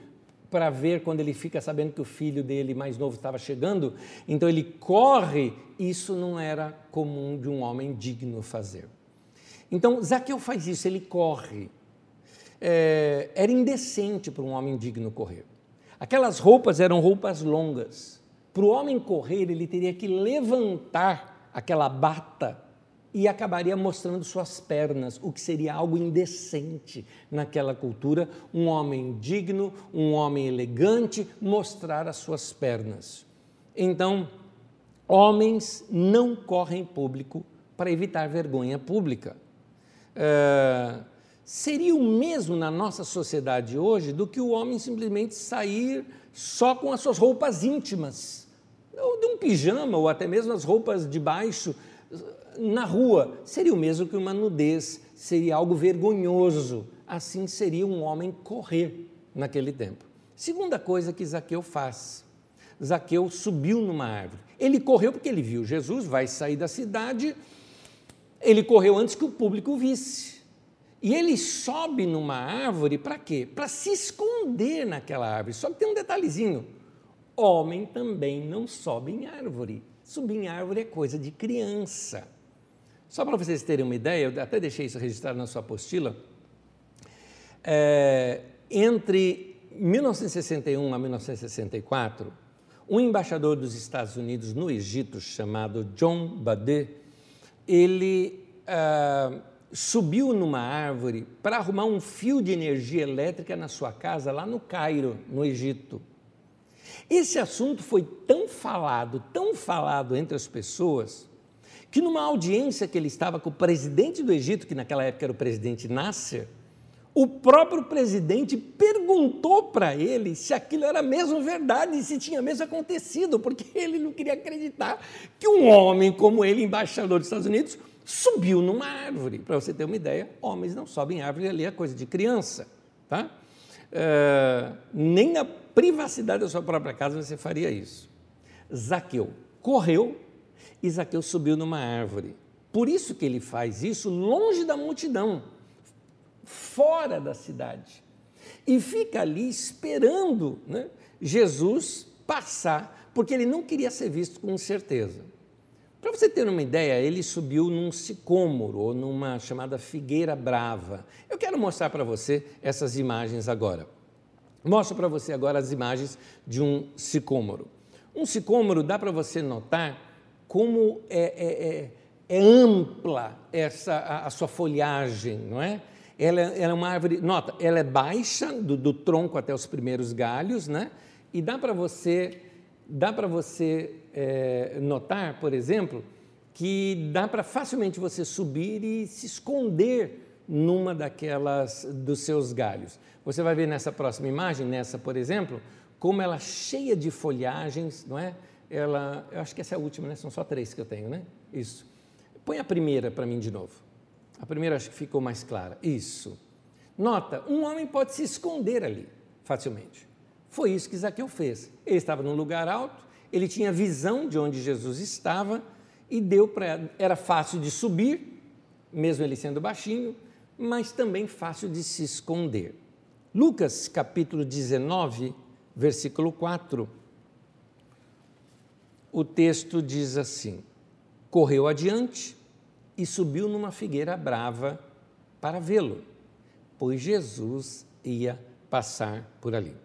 Speaker 1: para ver quando ele fica sabendo que o filho dele mais novo estava chegando, então ele corre, isso não era comum de um homem digno fazer. Então Zaqueu faz isso, ele corre. É, era indecente para um homem digno correr. Aquelas roupas eram roupas longas. Para o homem correr, ele teria que levantar aquela bata e acabaria mostrando suas pernas, o que seria algo indecente naquela cultura. Um homem digno, um homem elegante, mostrar as suas pernas. Então, homens não correm público para evitar vergonha pública. É, seria o mesmo na nossa sociedade hoje do que o homem simplesmente sair só com as suas roupas íntimas, ou de um pijama, ou até mesmo as roupas de baixo na rua seria o mesmo que uma nudez, seria algo vergonhoso. Assim seria um homem correr naquele tempo. Segunda coisa que Zaqueu faz: Zaqueu subiu numa árvore. Ele correu porque ele viu Jesus, vai sair da cidade. Ele correu antes que o público visse. E ele sobe numa árvore para quê? Para se esconder naquela árvore. Só que tem um detalhezinho: homem também não sobe em árvore. Subir em árvore é coisa de criança. Só para vocês terem uma ideia, eu até deixei isso registrado na sua apostila. É, entre 1961 a 1964, um embaixador dos Estados Unidos no Egito, chamado John Badet, ele ah, subiu numa árvore para arrumar um fio de energia elétrica na sua casa lá no Cairo, no Egito. Esse assunto foi tão falado, tão falado entre as pessoas, que numa audiência que ele estava com o presidente do Egito, que naquela época era o presidente Nasser, o próprio presidente perguntou para ele se aquilo era mesmo verdade, se tinha mesmo acontecido, porque ele não queria acreditar que um homem como ele, embaixador dos Estados Unidos, subiu numa árvore. Para você ter uma ideia, homens não sobem árvore ali, é coisa de criança. Tá? É, nem na privacidade da sua própria casa você faria isso. Zaqueu correu e Zaqueu subiu numa árvore. Por isso que ele faz isso longe da multidão, fora da cidade. E fica ali esperando né, Jesus passar, porque ele não queria ser visto com certeza. Para você ter uma ideia, ele subiu num sicômoro, ou numa chamada figueira brava. Eu quero mostrar para você essas imagens agora. Mostro para você agora as imagens de um sicômoro. Um sicômoro dá para você notar como é, é, é, é ampla essa a, a, sua folhagem, não é? Ela, ela, é uma árvore, nota, ela é baixa do, do tronco até os primeiros galhos, né? E dá para você dá para você é, notar, por exemplo, que dá para facilmente você subir e se esconder numa daquelas dos seus galhos. Você vai ver nessa próxima imagem, nessa, por exemplo, como ela é cheia de folhagens, não é? ela, eu acho que essa é a última, né? São só três que eu tenho, né? Isso. Põe a primeira para mim de novo. A primeira acho que ficou mais clara. Isso. Nota, um homem pode se esconder ali facilmente. Foi isso que Zaqueu fez. Ele estava num lugar alto, ele tinha visão de onde Jesus estava e deu para era fácil de subir, mesmo ele sendo baixinho, mas também fácil de se esconder. Lucas capítulo 19, versículo 4 o texto diz assim: correu adiante e subiu numa figueira brava para vê-lo, pois Jesus ia passar por ali.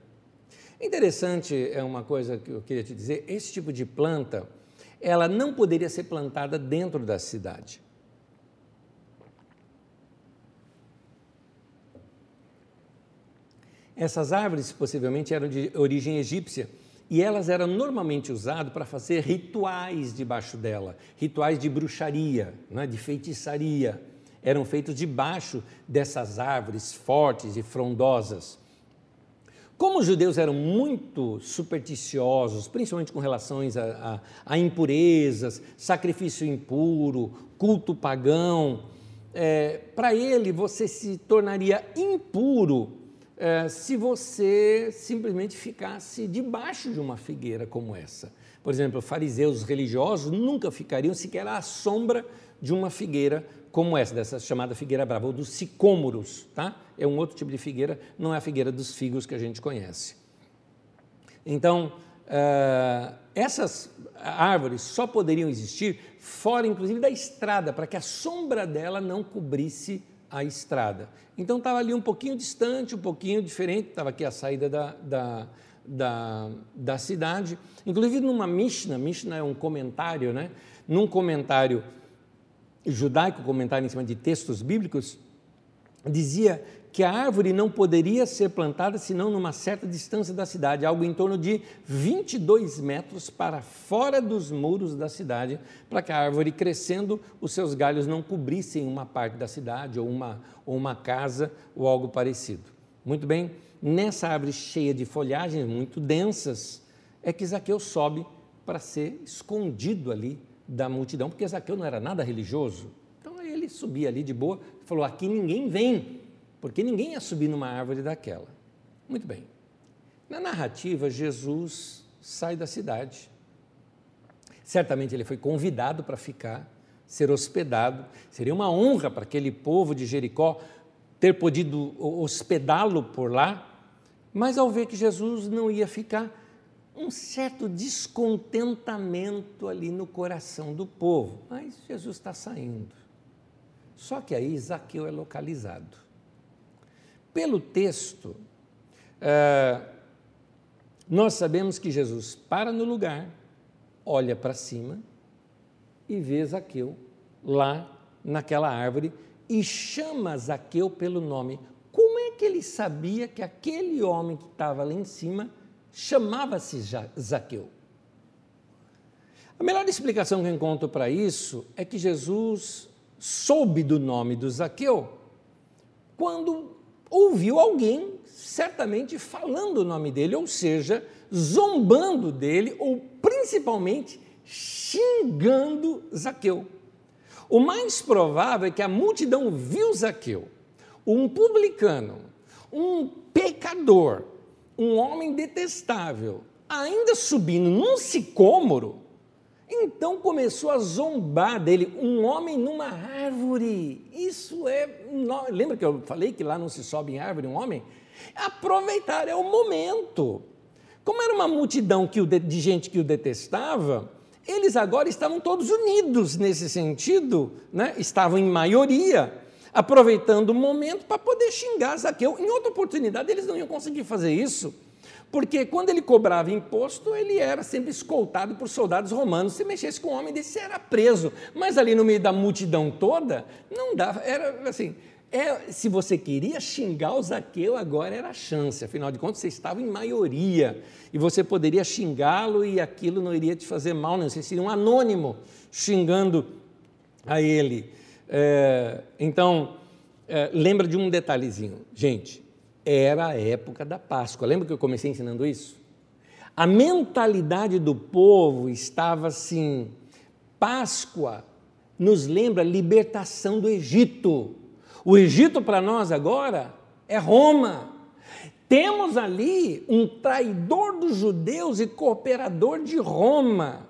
Speaker 1: Interessante é uma coisa que eu queria te dizer, esse tipo de planta, ela não poderia ser plantada dentro da cidade. Essas árvores possivelmente eram de origem egípcia e elas eram normalmente usadas para fazer rituais debaixo dela, rituais de bruxaria, né, de feitiçaria. Eram feitos debaixo dessas árvores fortes e frondosas. Como os judeus eram muito supersticiosos, principalmente com relação a, a, a impurezas, sacrifício impuro, culto pagão, é, para ele você se tornaria impuro é, se você simplesmente ficasse debaixo de uma figueira como essa. Por exemplo, fariseus religiosos nunca ficariam sequer à sombra de uma figueira como essa, dessa chamada figueira brava, ou dos sicômoros, tá? É um outro tipo de figueira, não é a figueira dos figos que a gente conhece. Então, uh, essas árvores só poderiam existir fora, inclusive, da estrada, para que a sombra dela não cobrisse a estrada. Então, estava ali um pouquinho distante, um pouquinho diferente, estava aqui a saída da, da, da, da cidade. Inclusive, numa Mishnah, Mishnah é um comentário, né? Num comentário judaico, comentário em cima de textos bíblicos, dizia que a árvore não poderia ser plantada senão numa certa distância da cidade, algo em torno de 22 metros para fora dos muros da cidade, para que a árvore crescendo, os seus galhos não cobrissem uma parte da cidade ou uma, ou uma casa ou algo parecido. Muito bem, nessa árvore cheia de folhagens muito densas, é que Zaqueu sobe para ser escondido ali da multidão, porque Zaqueu não era nada religioso. Então ele subia ali de boa falou: Aqui ninguém vem, porque ninguém ia subir numa árvore daquela. Muito bem. Na narrativa, Jesus sai da cidade. Certamente ele foi convidado para ficar, ser hospedado. Seria uma honra para aquele povo de Jericó ter podido hospedá-lo por lá. Mas ao ver que Jesus não ia ficar, um certo descontentamento ali no coração do povo. Mas Jesus está saindo. Só que aí Zaqueu é localizado. Pelo texto, é, nós sabemos que Jesus para no lugar, olha para cima e vê Zaqueu lá naquela árvore e chama Zaqueu pelo nome. Como é que ele sabia que aquele homem que estava lá em cima chamava-se Zaqueu. A melhor explicação que eu encontro para isso é que Jesus soube do nome do Zaqueu quando ouviu alguém, certamente, falando o nome dele, ou seja, zombando dele, ou principalmente xingando Zaqueu. O mais provável é que a multidão viu Zaqueu, um publicano, um pecador, um homem detestável, ainda subindo num sicômoro, então começou a zombar dele, um homem numa árvore. Isso é. Lembra que eu falei que lá não se sobe em árvore um homem? Aproveitar é o momento. Como era uma multidão que o de, gente que o detestava, eles agora estavam todos unidos nesse sentido, né? estavam em maioria aproveitando o momento para poder xingar Zaqueu. Em outra oportunidade, eles não iam conseguir fazer isso, porque quando ele cobrava imposto, ele era sempre escoltado por soldados romanos. Se mexesse com um homem desse, era preso. Mas ali no meio da multidão toda, não dava. Era assim. É, se você queria xingar o Zaqueu, agora era a chance, afinal de contas você estava em maioria e você poderia xingá-lo e aquilo não iria te fazer mal, não. Você seria um anônimo xingando a ele. É, então, é, lembra de um detalhezinho. Gente, era a época da Páscoa. Lembra que eu comecei ensinando isso? A mentalidade do povo estava assim: Páscoa nos lembra a libertação do Egito. O Egito para nós agora é Roma. Temos ali um traidor dos judeus e cooperador de Roma.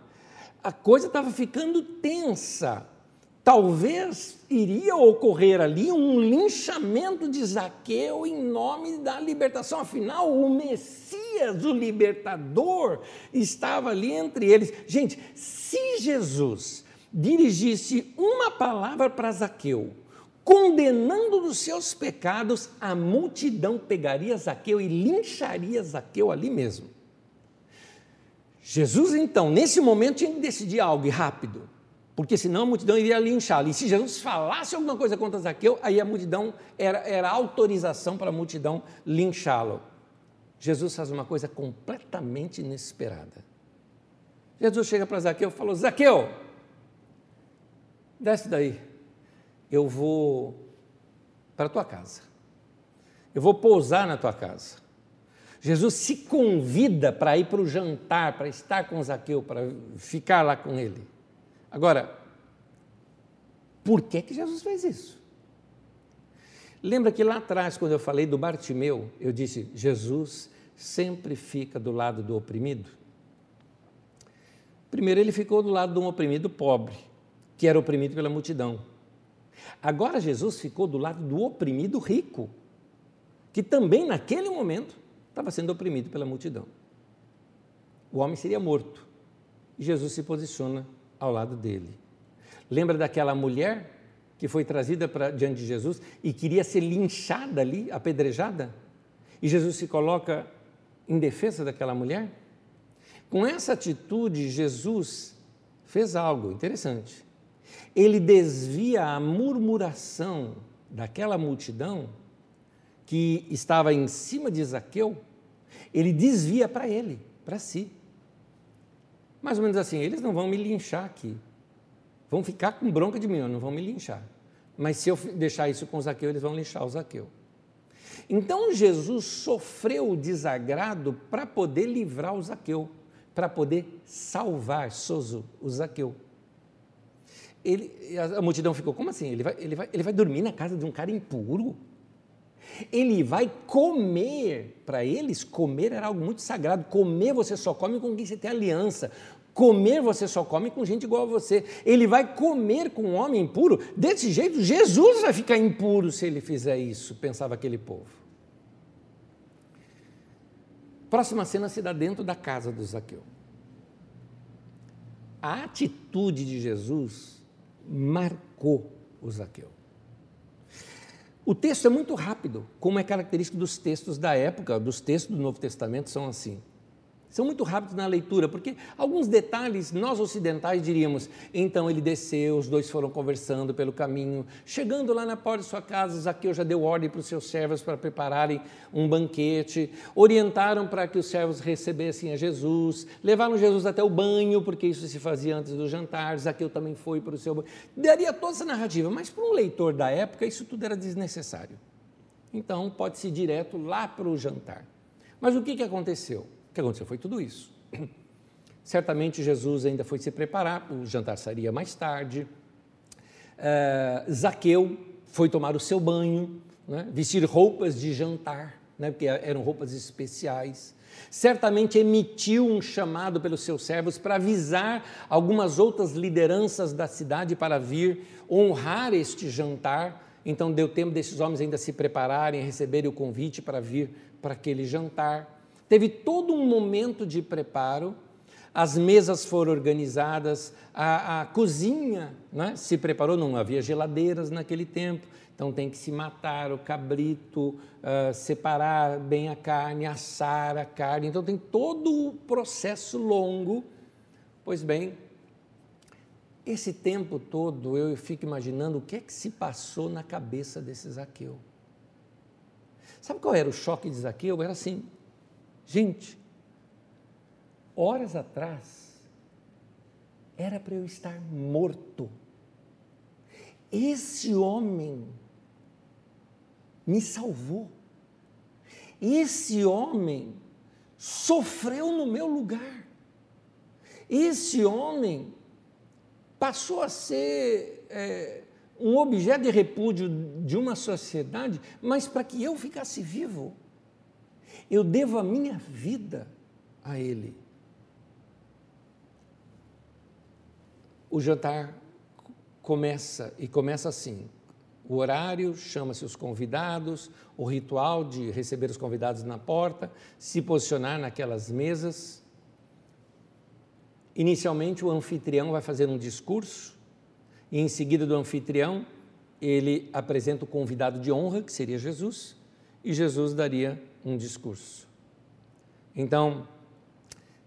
Speaker 1: A coisa estava ficando tensa talvez iria ocorrer ali um linchamento de Zaqueu em nome da libertação. Afinal, o Messias, o libertador, estava ali entre eles. Gente, se Jesus dirigisse uma palavra para Zaqueu, condenando dos seus pecados, a multidão pegaria Zaqueu e lincharia Zaqueu ali mesmo. Jesus, então, nesse momento, tinha que decidir algo rápido, porque senão a multidão iria linchá-lo. E se Jesus falasse alguma coisa contra Zaqueu, aí a multidão era, era autorização para a multidão linchá-lo. Jesus faz uma coisa completamente inesperada. Jesus chega para Zaqueu e falou: Zaqueu, desce daí, eu vou para a tua casa, eu vou pousar na tua casa. Jesus se convida para ir para o jantar, para estar com Zaqueu, para ficar lá com ele. Agora, por que, que Jesus fez isso? Lembra que lá atrás, quando eu falei do Bartimeu, eu disse: Jesus sempre fica do lado do oprimido? Primeiro, ele ficou do lado de um oprimido pobre, que era oprimido pela multidão. Agora, Jesus ficou do lado do oprimido rico, que também naquele momento estava sendo oprimido pela multidão. O homem seria morto e Jesus se posiciona ao lado dele. Lembra daquela mulher que foi trazida para diante de Jesus e queria ser linchada ali, apedrejada? E Jesus se coloca em defesa daquela mulher? Com essa atitude, Jesus fez algo interessante. Ele desvia a murmuração daquela multidão que estava em cima de Zaqueu, ele desvia para ele, para si. Mais ou menos assim, eles não vão me linchar aqui. Vão ficar com bronca de mim, não vão me linchar. Mas se eu deixar isso com o Zaqueu, eles vão linchar o Zaqueu. Então Jesus sofreu o desagrado para poder livrar o Zaqueu para poder salvar Sozo, o Zaqueu. Ele, a multidão ficou, como assim? Ele vai, ele, vai, ele vai dormir na casa de um cara impuro? Ele vai comer, para eles, comer era algo muito sagrado. Comer você só come com quem você tem aliança. Comer você só come com gente igual a você. Ele vai comer com um homem impuro. Desse jeito, Jesus vai ficar impuro se ele fizer isso, pensava aquele povo. Próxima cena se dá dentro da casa do Zaqueu. A atitude de Jesus marcou o Zaqueu. O texto é muito rápido, como é característico dos textos da época, dos textos do Novo Testamento são assim são muito rápidos na leitura, porque alguns detalhes nós ocidentais diríamos. Então ele desceu, os dois foram conversando pelo caminho. Chegando lá na porta de sua casa, Zaqueu já deu ordem para os seus servos para prepararem um banquete. Orientaram para que os servos recebessem a Jesus. Levaram Jesus até o banho, porque isso se fazia antes do jantar. Zaqueu também foi para o seu banho. Daria toda essa narrativa, mas para um leitor da época isso tudo era desnecessário. Então pode-se ir direto lá para o jantar. Mas o que, que aconteceu? Que aconteceu foi tudo isso. Certamente Jesus ainda foi se preparar, o jantar seria mais tarde. Uh, Zaqueu foi tomar o seu banho, né? vestir roupas de jantar, né? porque eram roupas especiais. Certamente emitiu um chamado pelos seus servos para avisar algumas outras lideranças da cidade para vir honrar este jantar. Então deu tempo desses homens ainda se prepararem, receberem o convite para vir para aquele jantar. Teve todo um momento de preparo, as mesas foram organizadas, a, a cozinha né, se preparou, não havia geladeiras naquele tempo, então tem que se matar o cabrito, uh, separar bem a carne, assar a carne, então tem todo o processo longo. Pois bem, esse tempo todo eu fico imaginando o que é que se passou na cabeça desse Zaqueu. Sabe qual era o choque de Zaqueu? Era assim: Gente, horas atrás, era para eu estar morto. Esse homem me salvou. Esse homem sofreu no meu lugar. Esse homem passou a ser é, um objeto de repúdio de uma sociedade, mas para que eu ficasse vivo. Eu devo a minha vida a Ele. O jantar começa e começa assim. O horário chama-se os convidados, o ritual de receber os convidados na porta, se posicionar naquelas mesas. Inicialmente, o anfitrião vai fazer um discurso E em seguida do anfitrião, ele apresenta o convidado de honra, que seria Jesus, e Jesus daria um discurso. Então,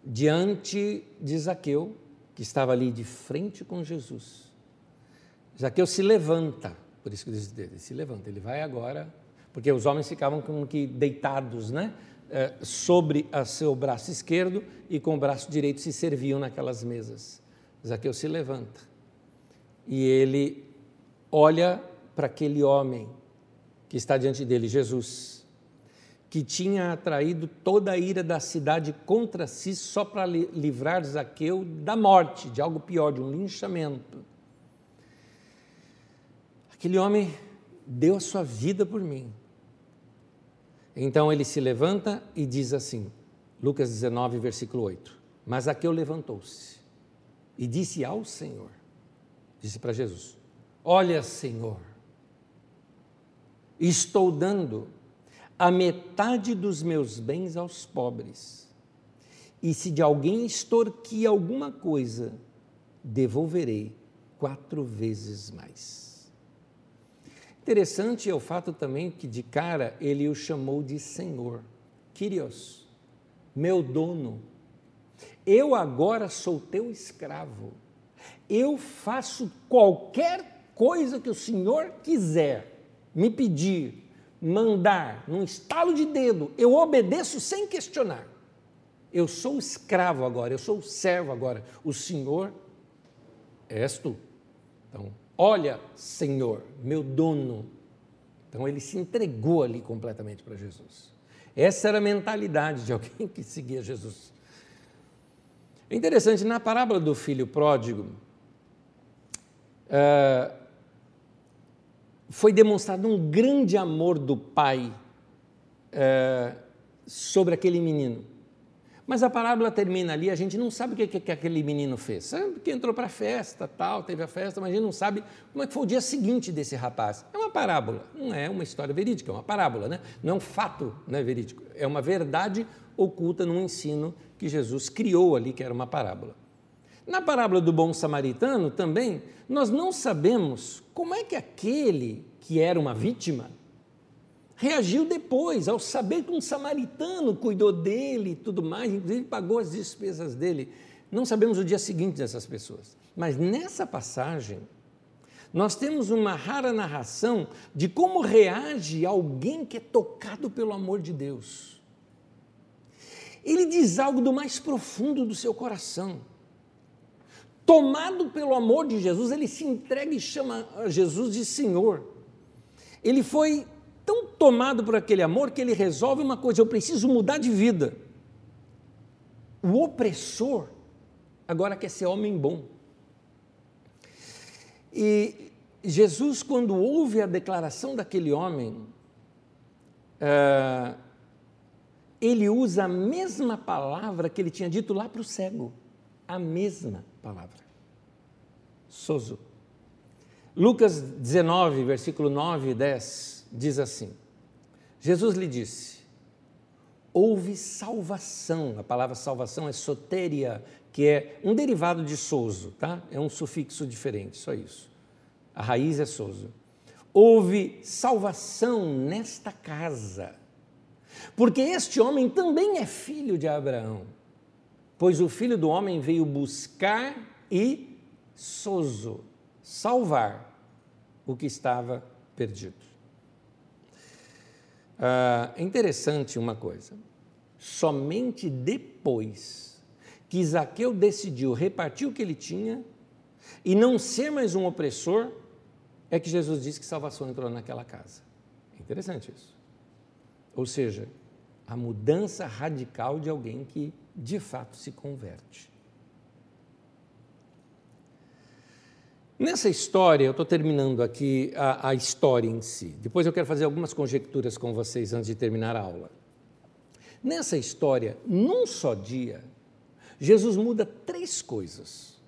Speaker 1: diante de Zaqueu, que estava ali de frente com Jesus, Zaqueu se levanta, por isso que diz ele se levanta, ele vai agora, porque os homens ficavam como que deitados, né? É, sobre o seu braço esquerdo e com o braço direito se serviam naquelas mesas. Zaqueu se levanta e ele olha para aquele homem que está diante dele, Jesus, que tinha atraído toda a ira da cidade contra si só para livrar Zaqueu da morte, de algo pior, de um linchamento. Aquele homem deu a sua vida por mim. Então ele se levanta e diz assim, Lucas 19, versículo 8: Mas Zaqueu levantou-se e disse ao Senhor, disse para Jesus: Olha, Senhor, estou dando a metade dos meus bens aos pobres. E se de alguém extorquir alguma coisa, devolverei quatro vezes mais. Interessante é o fato também que de cara ele o chamou de Senhor, Kyrios, meu dono. Eu agora sou teu escravo. Eu faço qualquer coisa que o Senhor quiser me pedir, mandar, num estalo de dedo, eu obedeço sem questionar. Eu sou escravo agora, eu sou servo agora. O Senhor és tu. Então, olha, Senhor, meu dono. Então, ele se entregou ali completamente para Jesus. Essa era a mentalidade de alguém que seguia Jesus. É interessante, na parábola do filho pródigo, uh, foi demonstrado um grande amor do pai é, sobre aquele menino. Mas a parábola termina ali, a gente não sabe o que, que aquele menino fez. Sabe que entrou para a festa, tal, teve a festa, mas a gente não sabe como é que foi o dia seguinte desse rapaz. É uma parábola, não é uma história verídica, é uma parábola, né? não é um fato né, verídico, é uma verdade oculta num ensino que Jesus criou ali, que era uma parábola. Na parábola do bom samaritano também, nós não sabemos como é que aquele que era uma vítima reagiu depois, ao saber que um samaritano cuidou dele e tudo mais, inclusive pagou as despesas dele. Não sabemos o dia seguinte dessas pessoas. Mas nessa passagem, nós temos uma rara narração de como reage alguém que é tocado pelo amor de Deus. Ele diz algo do mais profundo do seu coração tomado pelo amor de Jesus, ele se entrega e chama Jesus de Senhor. Ele foi tão tomado por aquele amor que ele resolve uma coisa: eu preciso mudar de vida. O opressor agora quer ser homem bom. E Jesus, quando ouve a declaração daquele homem, uh, ele usa a mesma palavra que ele tinha dito lá para o cego. A mesma palavra. Sozo. Lucas 19, versículo 9 e 10 diz assim: Jesus lhe disse: Houve salvação. A palavra salvação é soteria, que é um derivado de sozo, tá? É um sufixo diferente, só isso. A raiz é sozo. Houve salvação nesta casa, porque este homem também é filho de Abraão pois o filho do homem veio buscar e sozo, salvar o que estava perdido. Ah, é interessante uma coisa: somente depois que Zaqueu decidiu repartir o que ele tinha e não ser mais um opressor, é que Jesus disse que salvação entrou naquela casa. É interessante isso. Ou seja, a mudança radical de alguém que de fato se converte. Nessa história, eu estou terminando aqui a, a, história em si. Depois eu quero fazer algumas conjecturas com vocês antes de terminar a aula. Nessa história, num só dia, Jesus muda três coisas.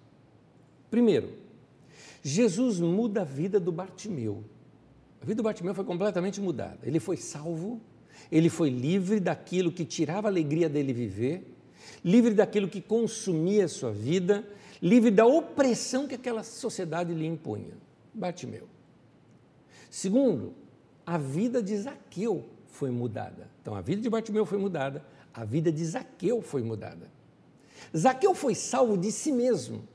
Speaker 1: Primeiro, Jesus muda a vida do Bartimeu. A vida do Bartimeu foi completamente mudada. Ele foi salvo, ele foi livre daquilo que tirava a alegria dele viver livre daquilo que consumia a sua vida, livre da opressão que aquela sociedade lhe impunha. Bartimeu. Segundo, a vida de Zaqueu foi mudada. Então, a vida de Bartimeu foi mudada, a vida de Zaqueu foi mudada. Zaqueu foi salvo de si mesmo,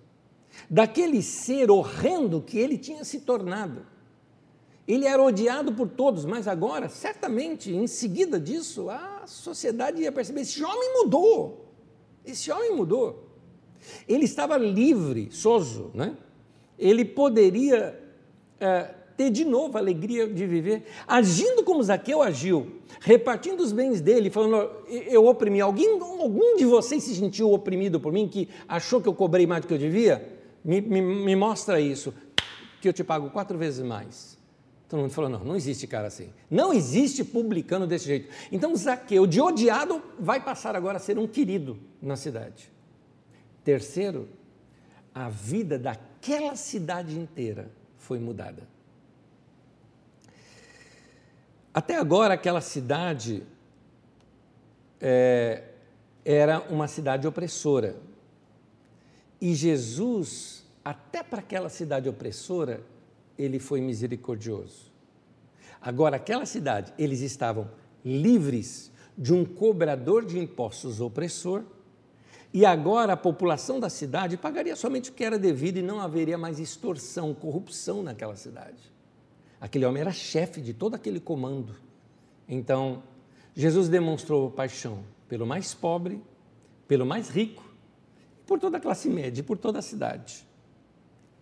Speaker 1: daquele ser horrendo que ele tinha se tornado. Ele era odiado por todos, mas agora, certamente, em seguida disso, a sociedade ia perceber: esse homem mudou. Esse homem mudou. Ele estava livre, sozo, né? Ele poderia é, ter de novo a alegria de viver, agindo como Zaqueu agiu, repartindo os bens dele, falando: eu oprimi alguém, algum de vocês se sentiu oprimido por mim, que achou que eu cobrei mais do que eu devia? Me, me, me mostra isso, que eu te pago quatro vezes mais. Todo mundo falou: não, não existe cara assim. Não existe publicano desse jeito. Então, Zaqueu, de odiado, vai passar agora a ser um querido na cidade. Terceiro, a vida daquela cidade inteira foi mudada. Até agora, aquela cidade é, era uma cidade opressora. E Jesus, até para aquela cidade opressora, ele foi misericordioso. Agora, aquela cidade, eles estavam livres de um cobrador de impostos opressor, e agora a população da cidade pagaria somente o que era devido e não haveria mais extorsão, corrupção naquela cidade. Aquele homem era chefe de todo aquele comando. Então, Jesus demonstrou paixão pelo mais pobre, pelo mais rico, por toda a classe média, por toda a cidade.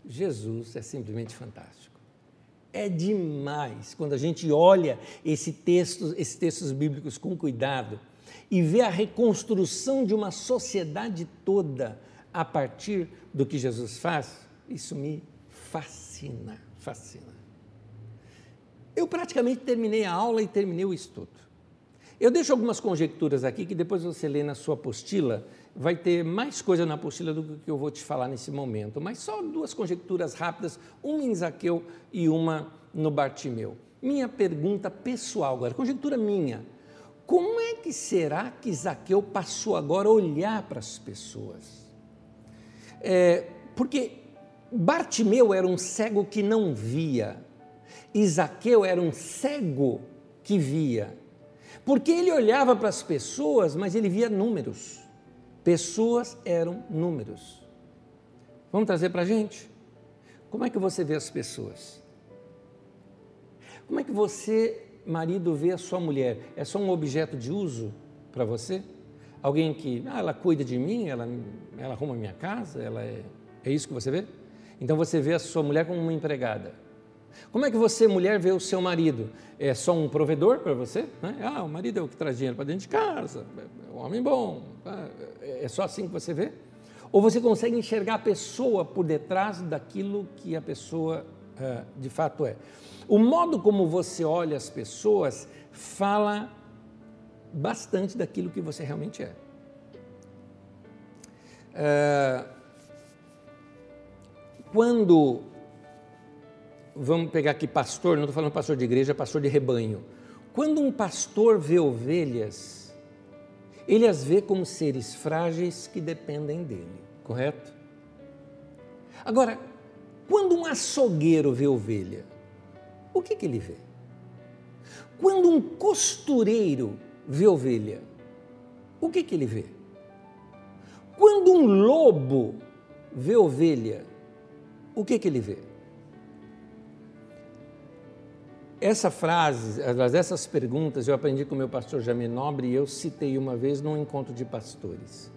Speaker 1: Jesus é simplesmente fantástico. É demais quando a gente olha esse texto, esses textos bíblicos com cuidado e vê a reconstrução de uma sociedade toda a partir do que Jesus faz. Isso me fascina, fascina. Eu praticamente terminei a aula e terminei o estudo. Eu deixo algumas conjecturas aqui que depois você lê na sua apostila vai ter mais coisa na apostila do que eu vou te falar nesse momento, mas só duas conjecturas rápidas, uma em Zaqueu e uma no Bartimeu. Minha pergunta pessoal agora, conjectura minha. Como é que será que Zaqueu passou agora a olhar para as pessoas? É, porque Bartimeu era um cego que não via, Zaqueu era um cego que via. Porque ele olhava para as pessoas, mas ele via números. Pessoas eram números. Vamos trazer para a gente? Como é que você vê as pessoas? Como é que você, marido, vê a sua mulher? É só um objeto de uso para você? Alguém que, ah, ela cuida de mim, ela, ela arruma minha casa, ela é, é isso que você vê? Então você vê a sua mulher como uma empregada. Como é que você, mulher, vê o seu marido? É só um provedor para você? Né? Ah, o marido é o que traz dinheiro para dentro de casa, é um homem bom. Tá? É só assim que você vê? Ou você consegue enxergar a pessoa por detrás daquilo que a pessoa uh, de fato é? O modo como você olha as pessoas fala bastante daquilo que você realmente é. Uh, quando vamos pegar aqui pastor, não estou falando pastor de igreja, pastor de rebanho. Quando um pastor vê ovelhas, ele as vê como seres frágeis que dependem dele, correto? Agora, quando um açougueiro vê ovelha, o que, que ele vê? Quando um costureiro vê ovelha, o que, que ele vê? Quando um lobo vê ovelha, o que, que ele vê? Essa frase, essas perguntas, eu aprendi com o meu pastor Jamie Nobre e eu citei uma vez num encontro de pastores.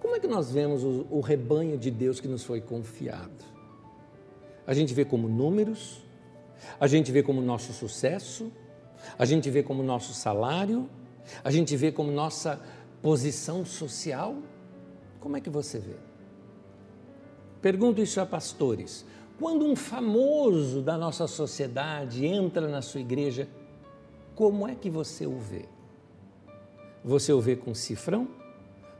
Speaker 1: Como é que nós vemos o, o rebanho de Deus que nos foi confiado? A gente vê como números, a gente vê como nosso sucesso, a gente vê como nosso salário, a gente vê como nossa posição social. Como é que você vê? Pergunto isso a pastores. Quando um famoso da nossa sociedade entra na sua igreja, como é que você o vê? Você o vê com cifrão?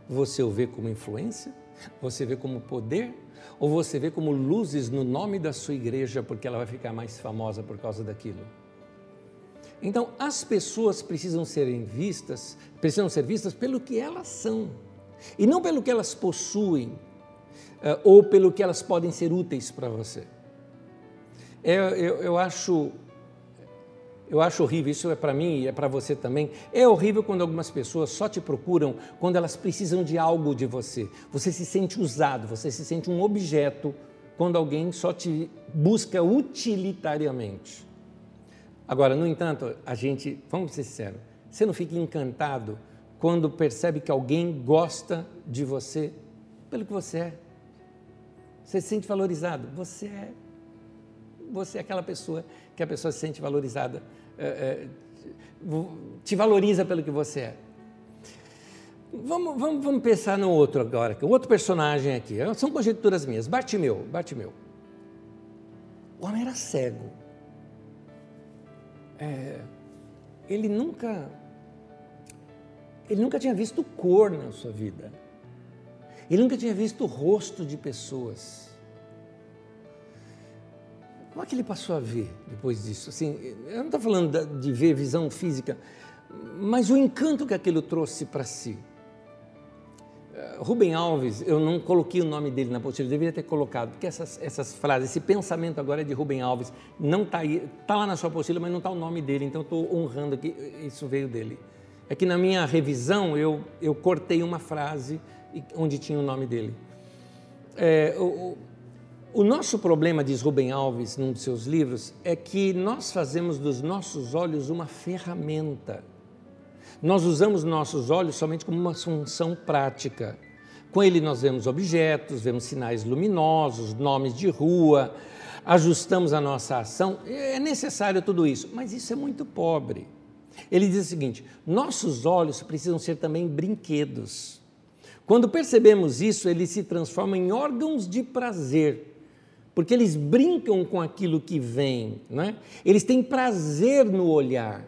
Speaker 1: Você o vê como influência? Você vê como poder? Ou você vê como luzes no nome da sua igreja porque ela vai ficar mais famosa por causa daquilo? Então, as pessoas precisam serem vistas, precisam ser vistas pelo que elas são e não pelo que elas possuem. Uh, ou pelo que elas podem ser úteis para você. Eu, eu, eu, acho eu acho horrível, isso é para mim e é para você também. É horrível quando algumas pessoas só te procuram quando elas precisam de algo de você. Você se sente usado, você se sente um objeto quando alguém só te busca utilitariamente. Agora, no entanto, a gente, vamos ser sinceros, você não fica encantado quando percebe que alguém gosta de você pelo que você é. Você se sente valorizado. Você é, você é aquela pessoa que a pessoa se sente valorizada, é, é, te valoriza pelo que você é. Vamos, vamos, vamos pensar no outro agora, o outro personagem aqui. São conjecturas minhas. Bartimeu, Bartimeu. O homem era cego. É, ele nunca ele nunca tinha visto cor na sua vida. Ele nunca tinha visto o rosto de pessoas. Como é que ele passou a ver depois disso? Assim, eu não estou falando de ver visão física, mas o encanto que aquilo trouxe para si. Eh, Rubem Alves, eu não coloquei o nome dele na apostila, deveria ter colocado, porque essas, essas frases, esse pensamento agora é de Rubem Alves, não está aí, está lá na sua apostila, mas não está o nome dele, então estou honrando que isso veio dele. É que na minha revisão eu, eu cortei uma frase onde tinha o nome dele. É, o, o nosso problema, diz Rubem Alves num de seus livros, é que nós fazemos dos nossos olhos uma ferramenta. Nós usamos nossos olhos somente como uma função prática. Com ele nós vemos objetos, vemos sinais luminosos, nomes de rua, ajustamos a nossa ação. É necessário tudo isso, mas isso é muito pobre. Ele diz o seguinte: nossos olhos precisam ser também brinquedos. Quando percebemos isso, eles se transformam em órgãos de prazer, porque eles brincam com aquilo que vem, não é? eles têm prazer no olhar.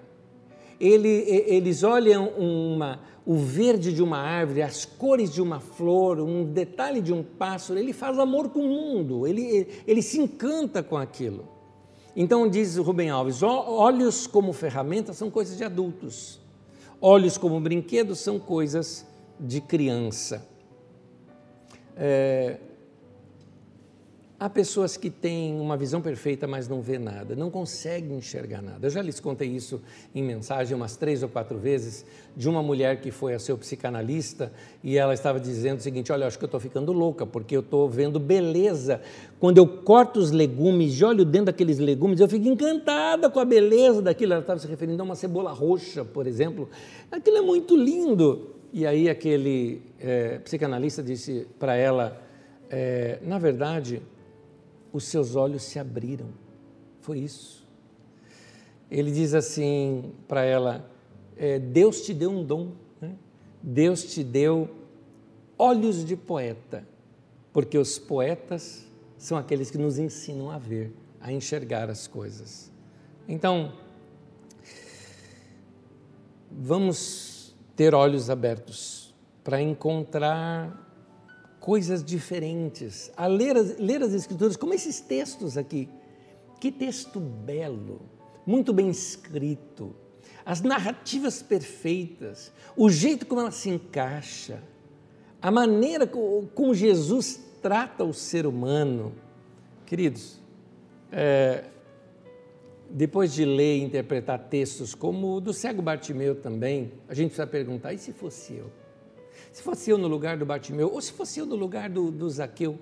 Speaker 1: Ele, eles olham uma, o verde de uma árvore, as cores de uma flor, um detalhe de um pássaro, ele faz amor com o mundo, ele, ele se encanta com aquilo. Então diz Rubem Alves: olhos como ferramenta são coisas de adultos, olhos como brinquedos são coisas de criança. É, Há pessoas que têm uma visão perfeita, mas não vê nada, não conseguem enxergar nada. Eu já lhes contei isso em mensagem umas três ou quatro vezes, de uma mulher que foi a seu psicanalista e ela estava dizendo o seguinte: Olha, acho que eu estou ficando louca, porque eu estou vendo beleza. Quando eu corto os legumes e olho dentro daqueles legumes, eu fico encantada com a beleza daquilo. Ela estava se referindo a uma cebola roxa, por exemplo. Aquilo é muito lindo. E aí aquele é, psicanalista disse para ela: é, Na verdade, os seus olhos se abriram. Foi isso. Ele diz assim para ela: é, Deus te deu um dom, né? Deus te deu olhos de poeta, porque os poetas são aqueles que nos ensinam a ver, a enxergar as coisas. Então, vamos ter olhos abertos para encontrar coisas diferentes, a ler as, ler as Escrituras, como esses textos aqui. Que texto belo, muito bem escrito, as narrativas perfeitas, o jeito como ela se encaixa, a maneira como Jesus trata o ser humano. Queridos, é, depois de ler e interpretar textos como o do cego Bartimeu também, a gente precisa perguntar: e se fosse eu? Se fosse eu no lugar do Bartimeu, ou se fosse eu no lugar do, do Zaqueu.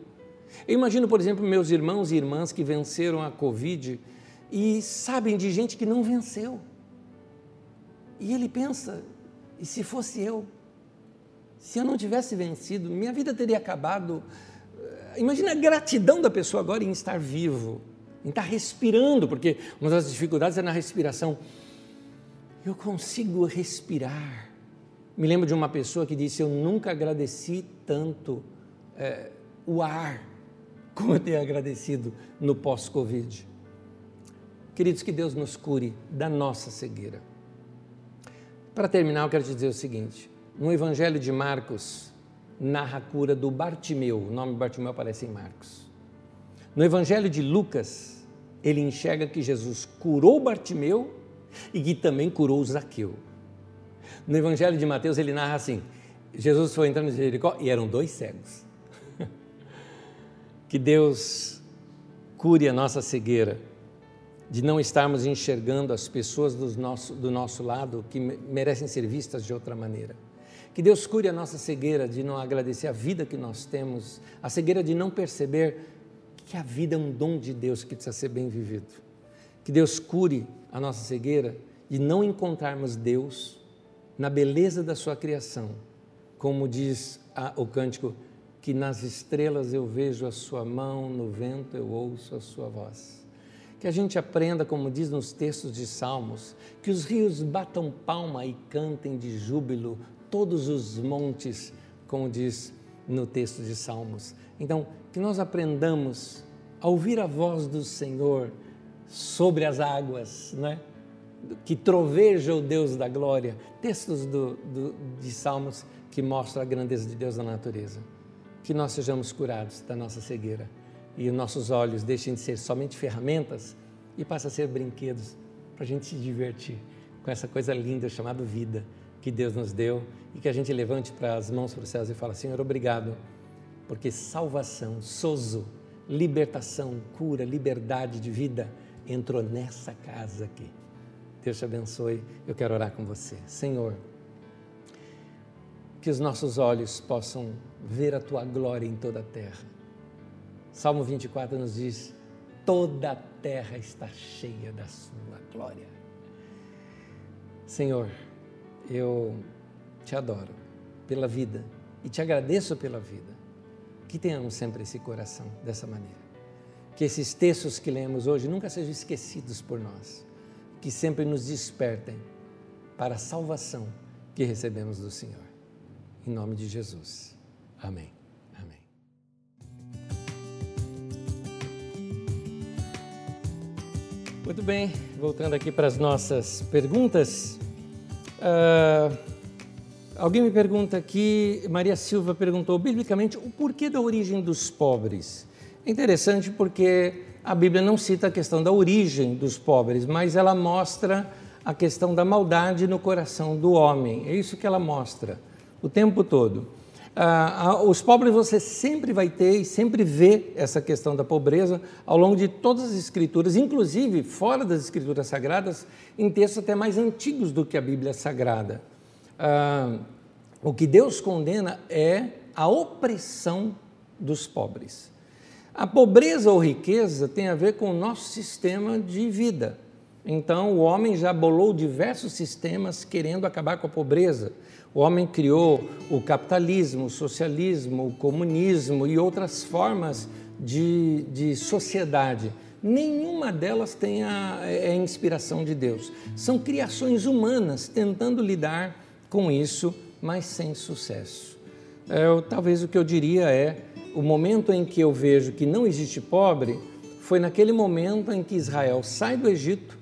Speaker 1: Eu imagino, por exemplo, meus irmãos e irmãs que venceram a Covid e sabem de gente que não venceu. E ele pensa: e se fosse eu? Se eu não tivesse vencido, minha vida teria acabado. Imagina a gratidão da pessoa agora em estar vivo, em estar respirando, porque uma das dificuldades é na respiração. Eu consigo respirar. Me lembro de uma pessoa que disse: Eu nunca agradeci tanto é, o ar como eu tenho agradecido no pós-Covid. Queridos, que Deus nos cure da nossa cegueira. Para terminar, eu quero te dizer o seguinte: no Evangelho de Marcos, narra a cura do Bartimeu, o nome Bartimeu aparece em Marcos. No Evangelho de Lucas, ele enxerga que Jesus curou Bartimeu e que também curou Zaqueu. No Evangelho de Mateus ele narra assim: Jesus foi entrando em Jericó e eram dois cegos. Que Deus cure a nossa cegueira de não estarmos enxergando as pessoas do nosso, do nosso lado que merecem ser vistas de outra maneira. Que Deus cure a nossa cegueira de não agradecer a vida que nós temos, a cegueira de não perceber que a vida é um dom de Deus que precisa ser bem vivido. Que Deus cure a nossa cegueira de não encontrarmos Deus na beleza da sua criação, como diz a, o cântico, que nas estrelas eu vejo a sua mão, no vento eu ouço a sua voz. Que a gente aprenda, como diz nos textos de Salmos, que os rios batam palma e cantem de júbilo todos os montes, como diz no texto de Salmos. Então, que nós aprendamos a ouvir a voz do Senhor sobre as águas, né? que troveja o Deus da glória. Textos do, do, de Salmos que mostram a grandeza de Deus na natureza. Que nós sejamos curados da nossa cegueira e os nossos olhos deixem de ser somente ferramentas e passem a ser brinquedos para a gente se divertir com essa coisa linda chamada vida que Deus nos deu e que a gente levante para as mãos para os céus e fala: Senhor, obrigado, porque salvação, sozo, libertação, cura, liberdade de vida entrou nessa casa aqui. Deus te abençoe. Eu quero orar com você. Senhor, que os nossos olhos possam ver a tua glória em toda a terra. Salmo 24 nos diz: toda a terra está cheia da sua glória. Senhor, eu te adoro pela vida e te agradeço pela vida. Que tenhamos sempre esse coração dessa maneira. Que esses textos que lemos hoje nunca sejam esquecidos por nós. Que sempre nos despertem para a salvação que recebemos do Senhor. Em nome de Jesus. Amém. Amém. Muito bem, voltando aqui para as nossas perguntas. Uh, alguém me pergunta aqui, Maria Silva perguntou biblicamente o porquê da origem dos pobres. É interessante porque a Bíblia não cita a questão da origem dos pobres, mas ela mostra a questão da maldade no coração do homem. É isso que ela mostra o tempo todo. Ah, os pobres você sempre vai ter e sempre vê essa questão da pobreza ao longo de todas as escrituras, inclusive fora das escrituras sagradas, em textos até mais antigos do que a Bíblia Sagrada. Ah, o que Deus condena é a opressão dos pobres. A pobreza ou riqueza tem a ver com o nosso sistema de vida. Então, o homem já bolou diversos sistemas querendo acabar com a pobreza. O homem criou o capitalismo, o socialismo, o comunismo e outras formas de, de sociedade. Nenhuma delas tem a, é inspiração de Deus. São criações humanas tentando lidar com isso, mas sem sucesso. É, talvez o que eu diria é: o momento em que eu vejo que não existe pobre foi naquele momento em que Israel sai do Egito,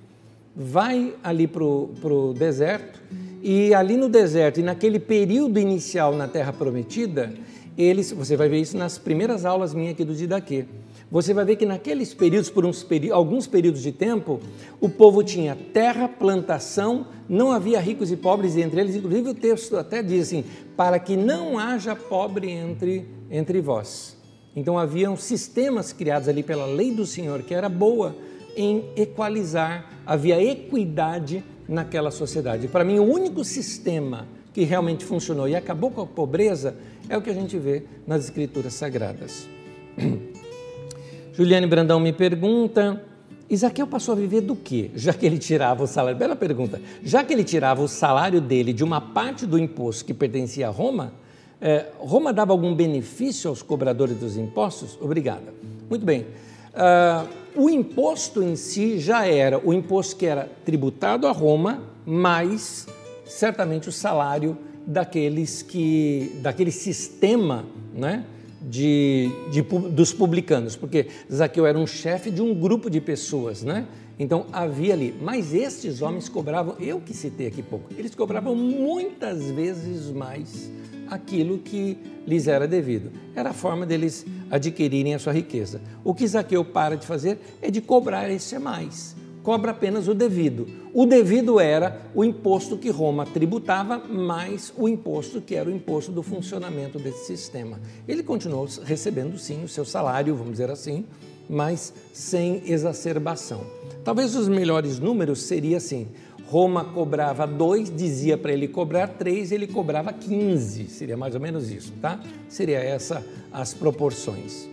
Speaker 1: vai ali para o deserto e ali no deserto, e naquele período inicial na Terra Prometida, eles, você vai ver isso nas primeiras aulas minhas aqui do Didaquê. Você vai ver que naqueles períodos, por uns alguns períodos de tempo, o povo tinha terra, plantação, não havia ricos e pobres entre eles. Inclusive o texto até diz assim: para que não haja pobre entre, entre vós. Então haviam sistemas criados ali pela lei do Senhor, que era boa em equalizar, havia equidade naquela sociedade. Para mim, o único sistema que realmente funcionou e acabou com a pobreza é o que a gente vê nas escrituras sagradas. Juliane Brandão me pergunta: Isaqueu passou a viver do quê? Já que ele tirava o salário. Bela pergunta. Já que ele tirava o salário dele de uma parte do imposto que pertencia a Roma, eh, Roma dava algum benefício aos cobradores dos impostos? Obrigada. Muito bem. Uh, o imposto em si já era o imposto que era tributado a Roma, mais certamente o salário daqueles que, daquele sistema né, de, de, dos publicanos, porque Zaqueu era um chefe de um grupo de pessoas, né? Então havia ali, mas estes homens cobravam, eu que citei aqui pouco, eles cobravam muitas vezes mais aquilo que lhes era devido. Era a forma deles adquirirem a sua riqueza. O que Zaqueu para de fazer é de cobrar esse mais. cobra apenas o devido. O devido era o imposto que Roma tributava, mais o imposto que era o imposto do funcionamento desse sistema. Ele continuou recebendo sim o seu salário, vamos dizer assim, mas sem exacerbação. Talvez os melhores números seria assim: Roma cobrava dois, dizia para ele cobrar três, ele cobrava 15, seria mais ou menos isso, tá? Seria essa as proporções.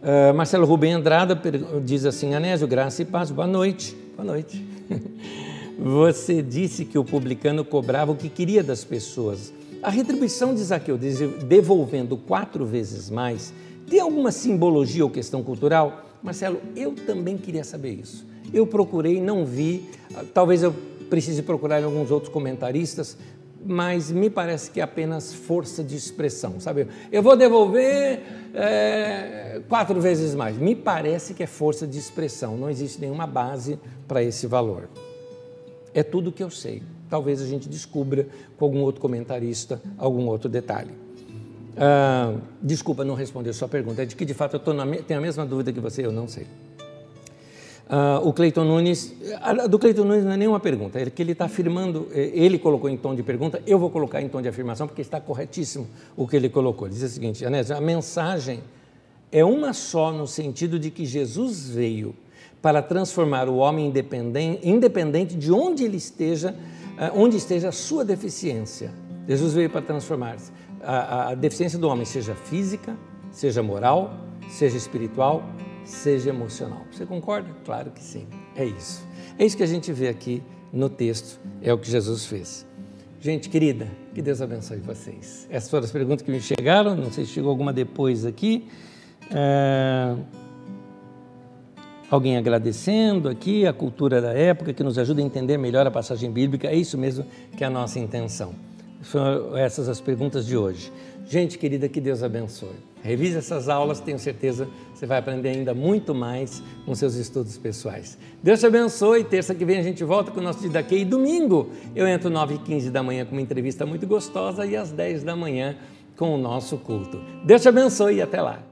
Speaker 1: Uh, Marcelo Rubem Andrada diz assim: Anésio, graça e paz, boa noite. Boa noite. Você disse que o publicano cobrava o que queria das pessoas. A retribuição de Zaqueu, devolvendo quatro vezes mais, tem alguma simbologia ou questão cultural? Marcelo, eu também queria saber isso. Eu procurei, não vi, talvez eu precise procurar em alguns outros comentaristas, mas me parece que é apenas força de expressão, sabe? Eu vou devolver é, quatro vezes mais. Me parece que é força de expressão, não existe nenhuma base para esse valor. É tudo que eu sei. Talvez a gente descubra com algum outro comentarista algum outro detalhe. Ah, desculpa não responder a sua pergunta, é de que de fato eu na, tenho a mesma dúvida que você, eu não sei. Uh, o Cleiton Nunes, a, do Cleiton Nunes não é nenhuma pergunta, é que ele está afirmando, é, ele colocou em tom de pergunta, eu vou colocar em tom de afirmação, porque está corretíssimo o que ele colocou. Ele diz o seguinte, Anésio, a mensagem é uma só no sentido de que Jesus veio para transformar o homem independente, independente de onde ele esteja, uh, onde esteja a sua deficiência. Jesus veio para transformar a, a deficiência do homem, seja física, seja moral, seja espiritual, seja emocional. Você concorda? Claro que sim. É isso. É isso que a gente vê aqui no texto, é o que Jesus fez. Gente querida, que Deus abençoe vocês. Essas foram as perguntas que me chegaram, não sei se chegou alguma depois aqui. É... Alguém agradecendo aqui a cultura da época que nos ajuda a entender melhor a passagem bíblica, é isso mesmo que é a nossa intenção. São essas as perguntas de hoje. Gente querida, que Deus abençoe. Revise essas aulas, tenho certeza você vai aprender ainda muito mais com seus estudos pessoais. Deus te abençoe. Terça que vem a gente volta com o nosso Didaquê. E domingo eu entro 9 e 15 da manhã com uma entrevista muito gostosa e às 10 da manhã com o nosso culto. Deus te abençoe e até lá.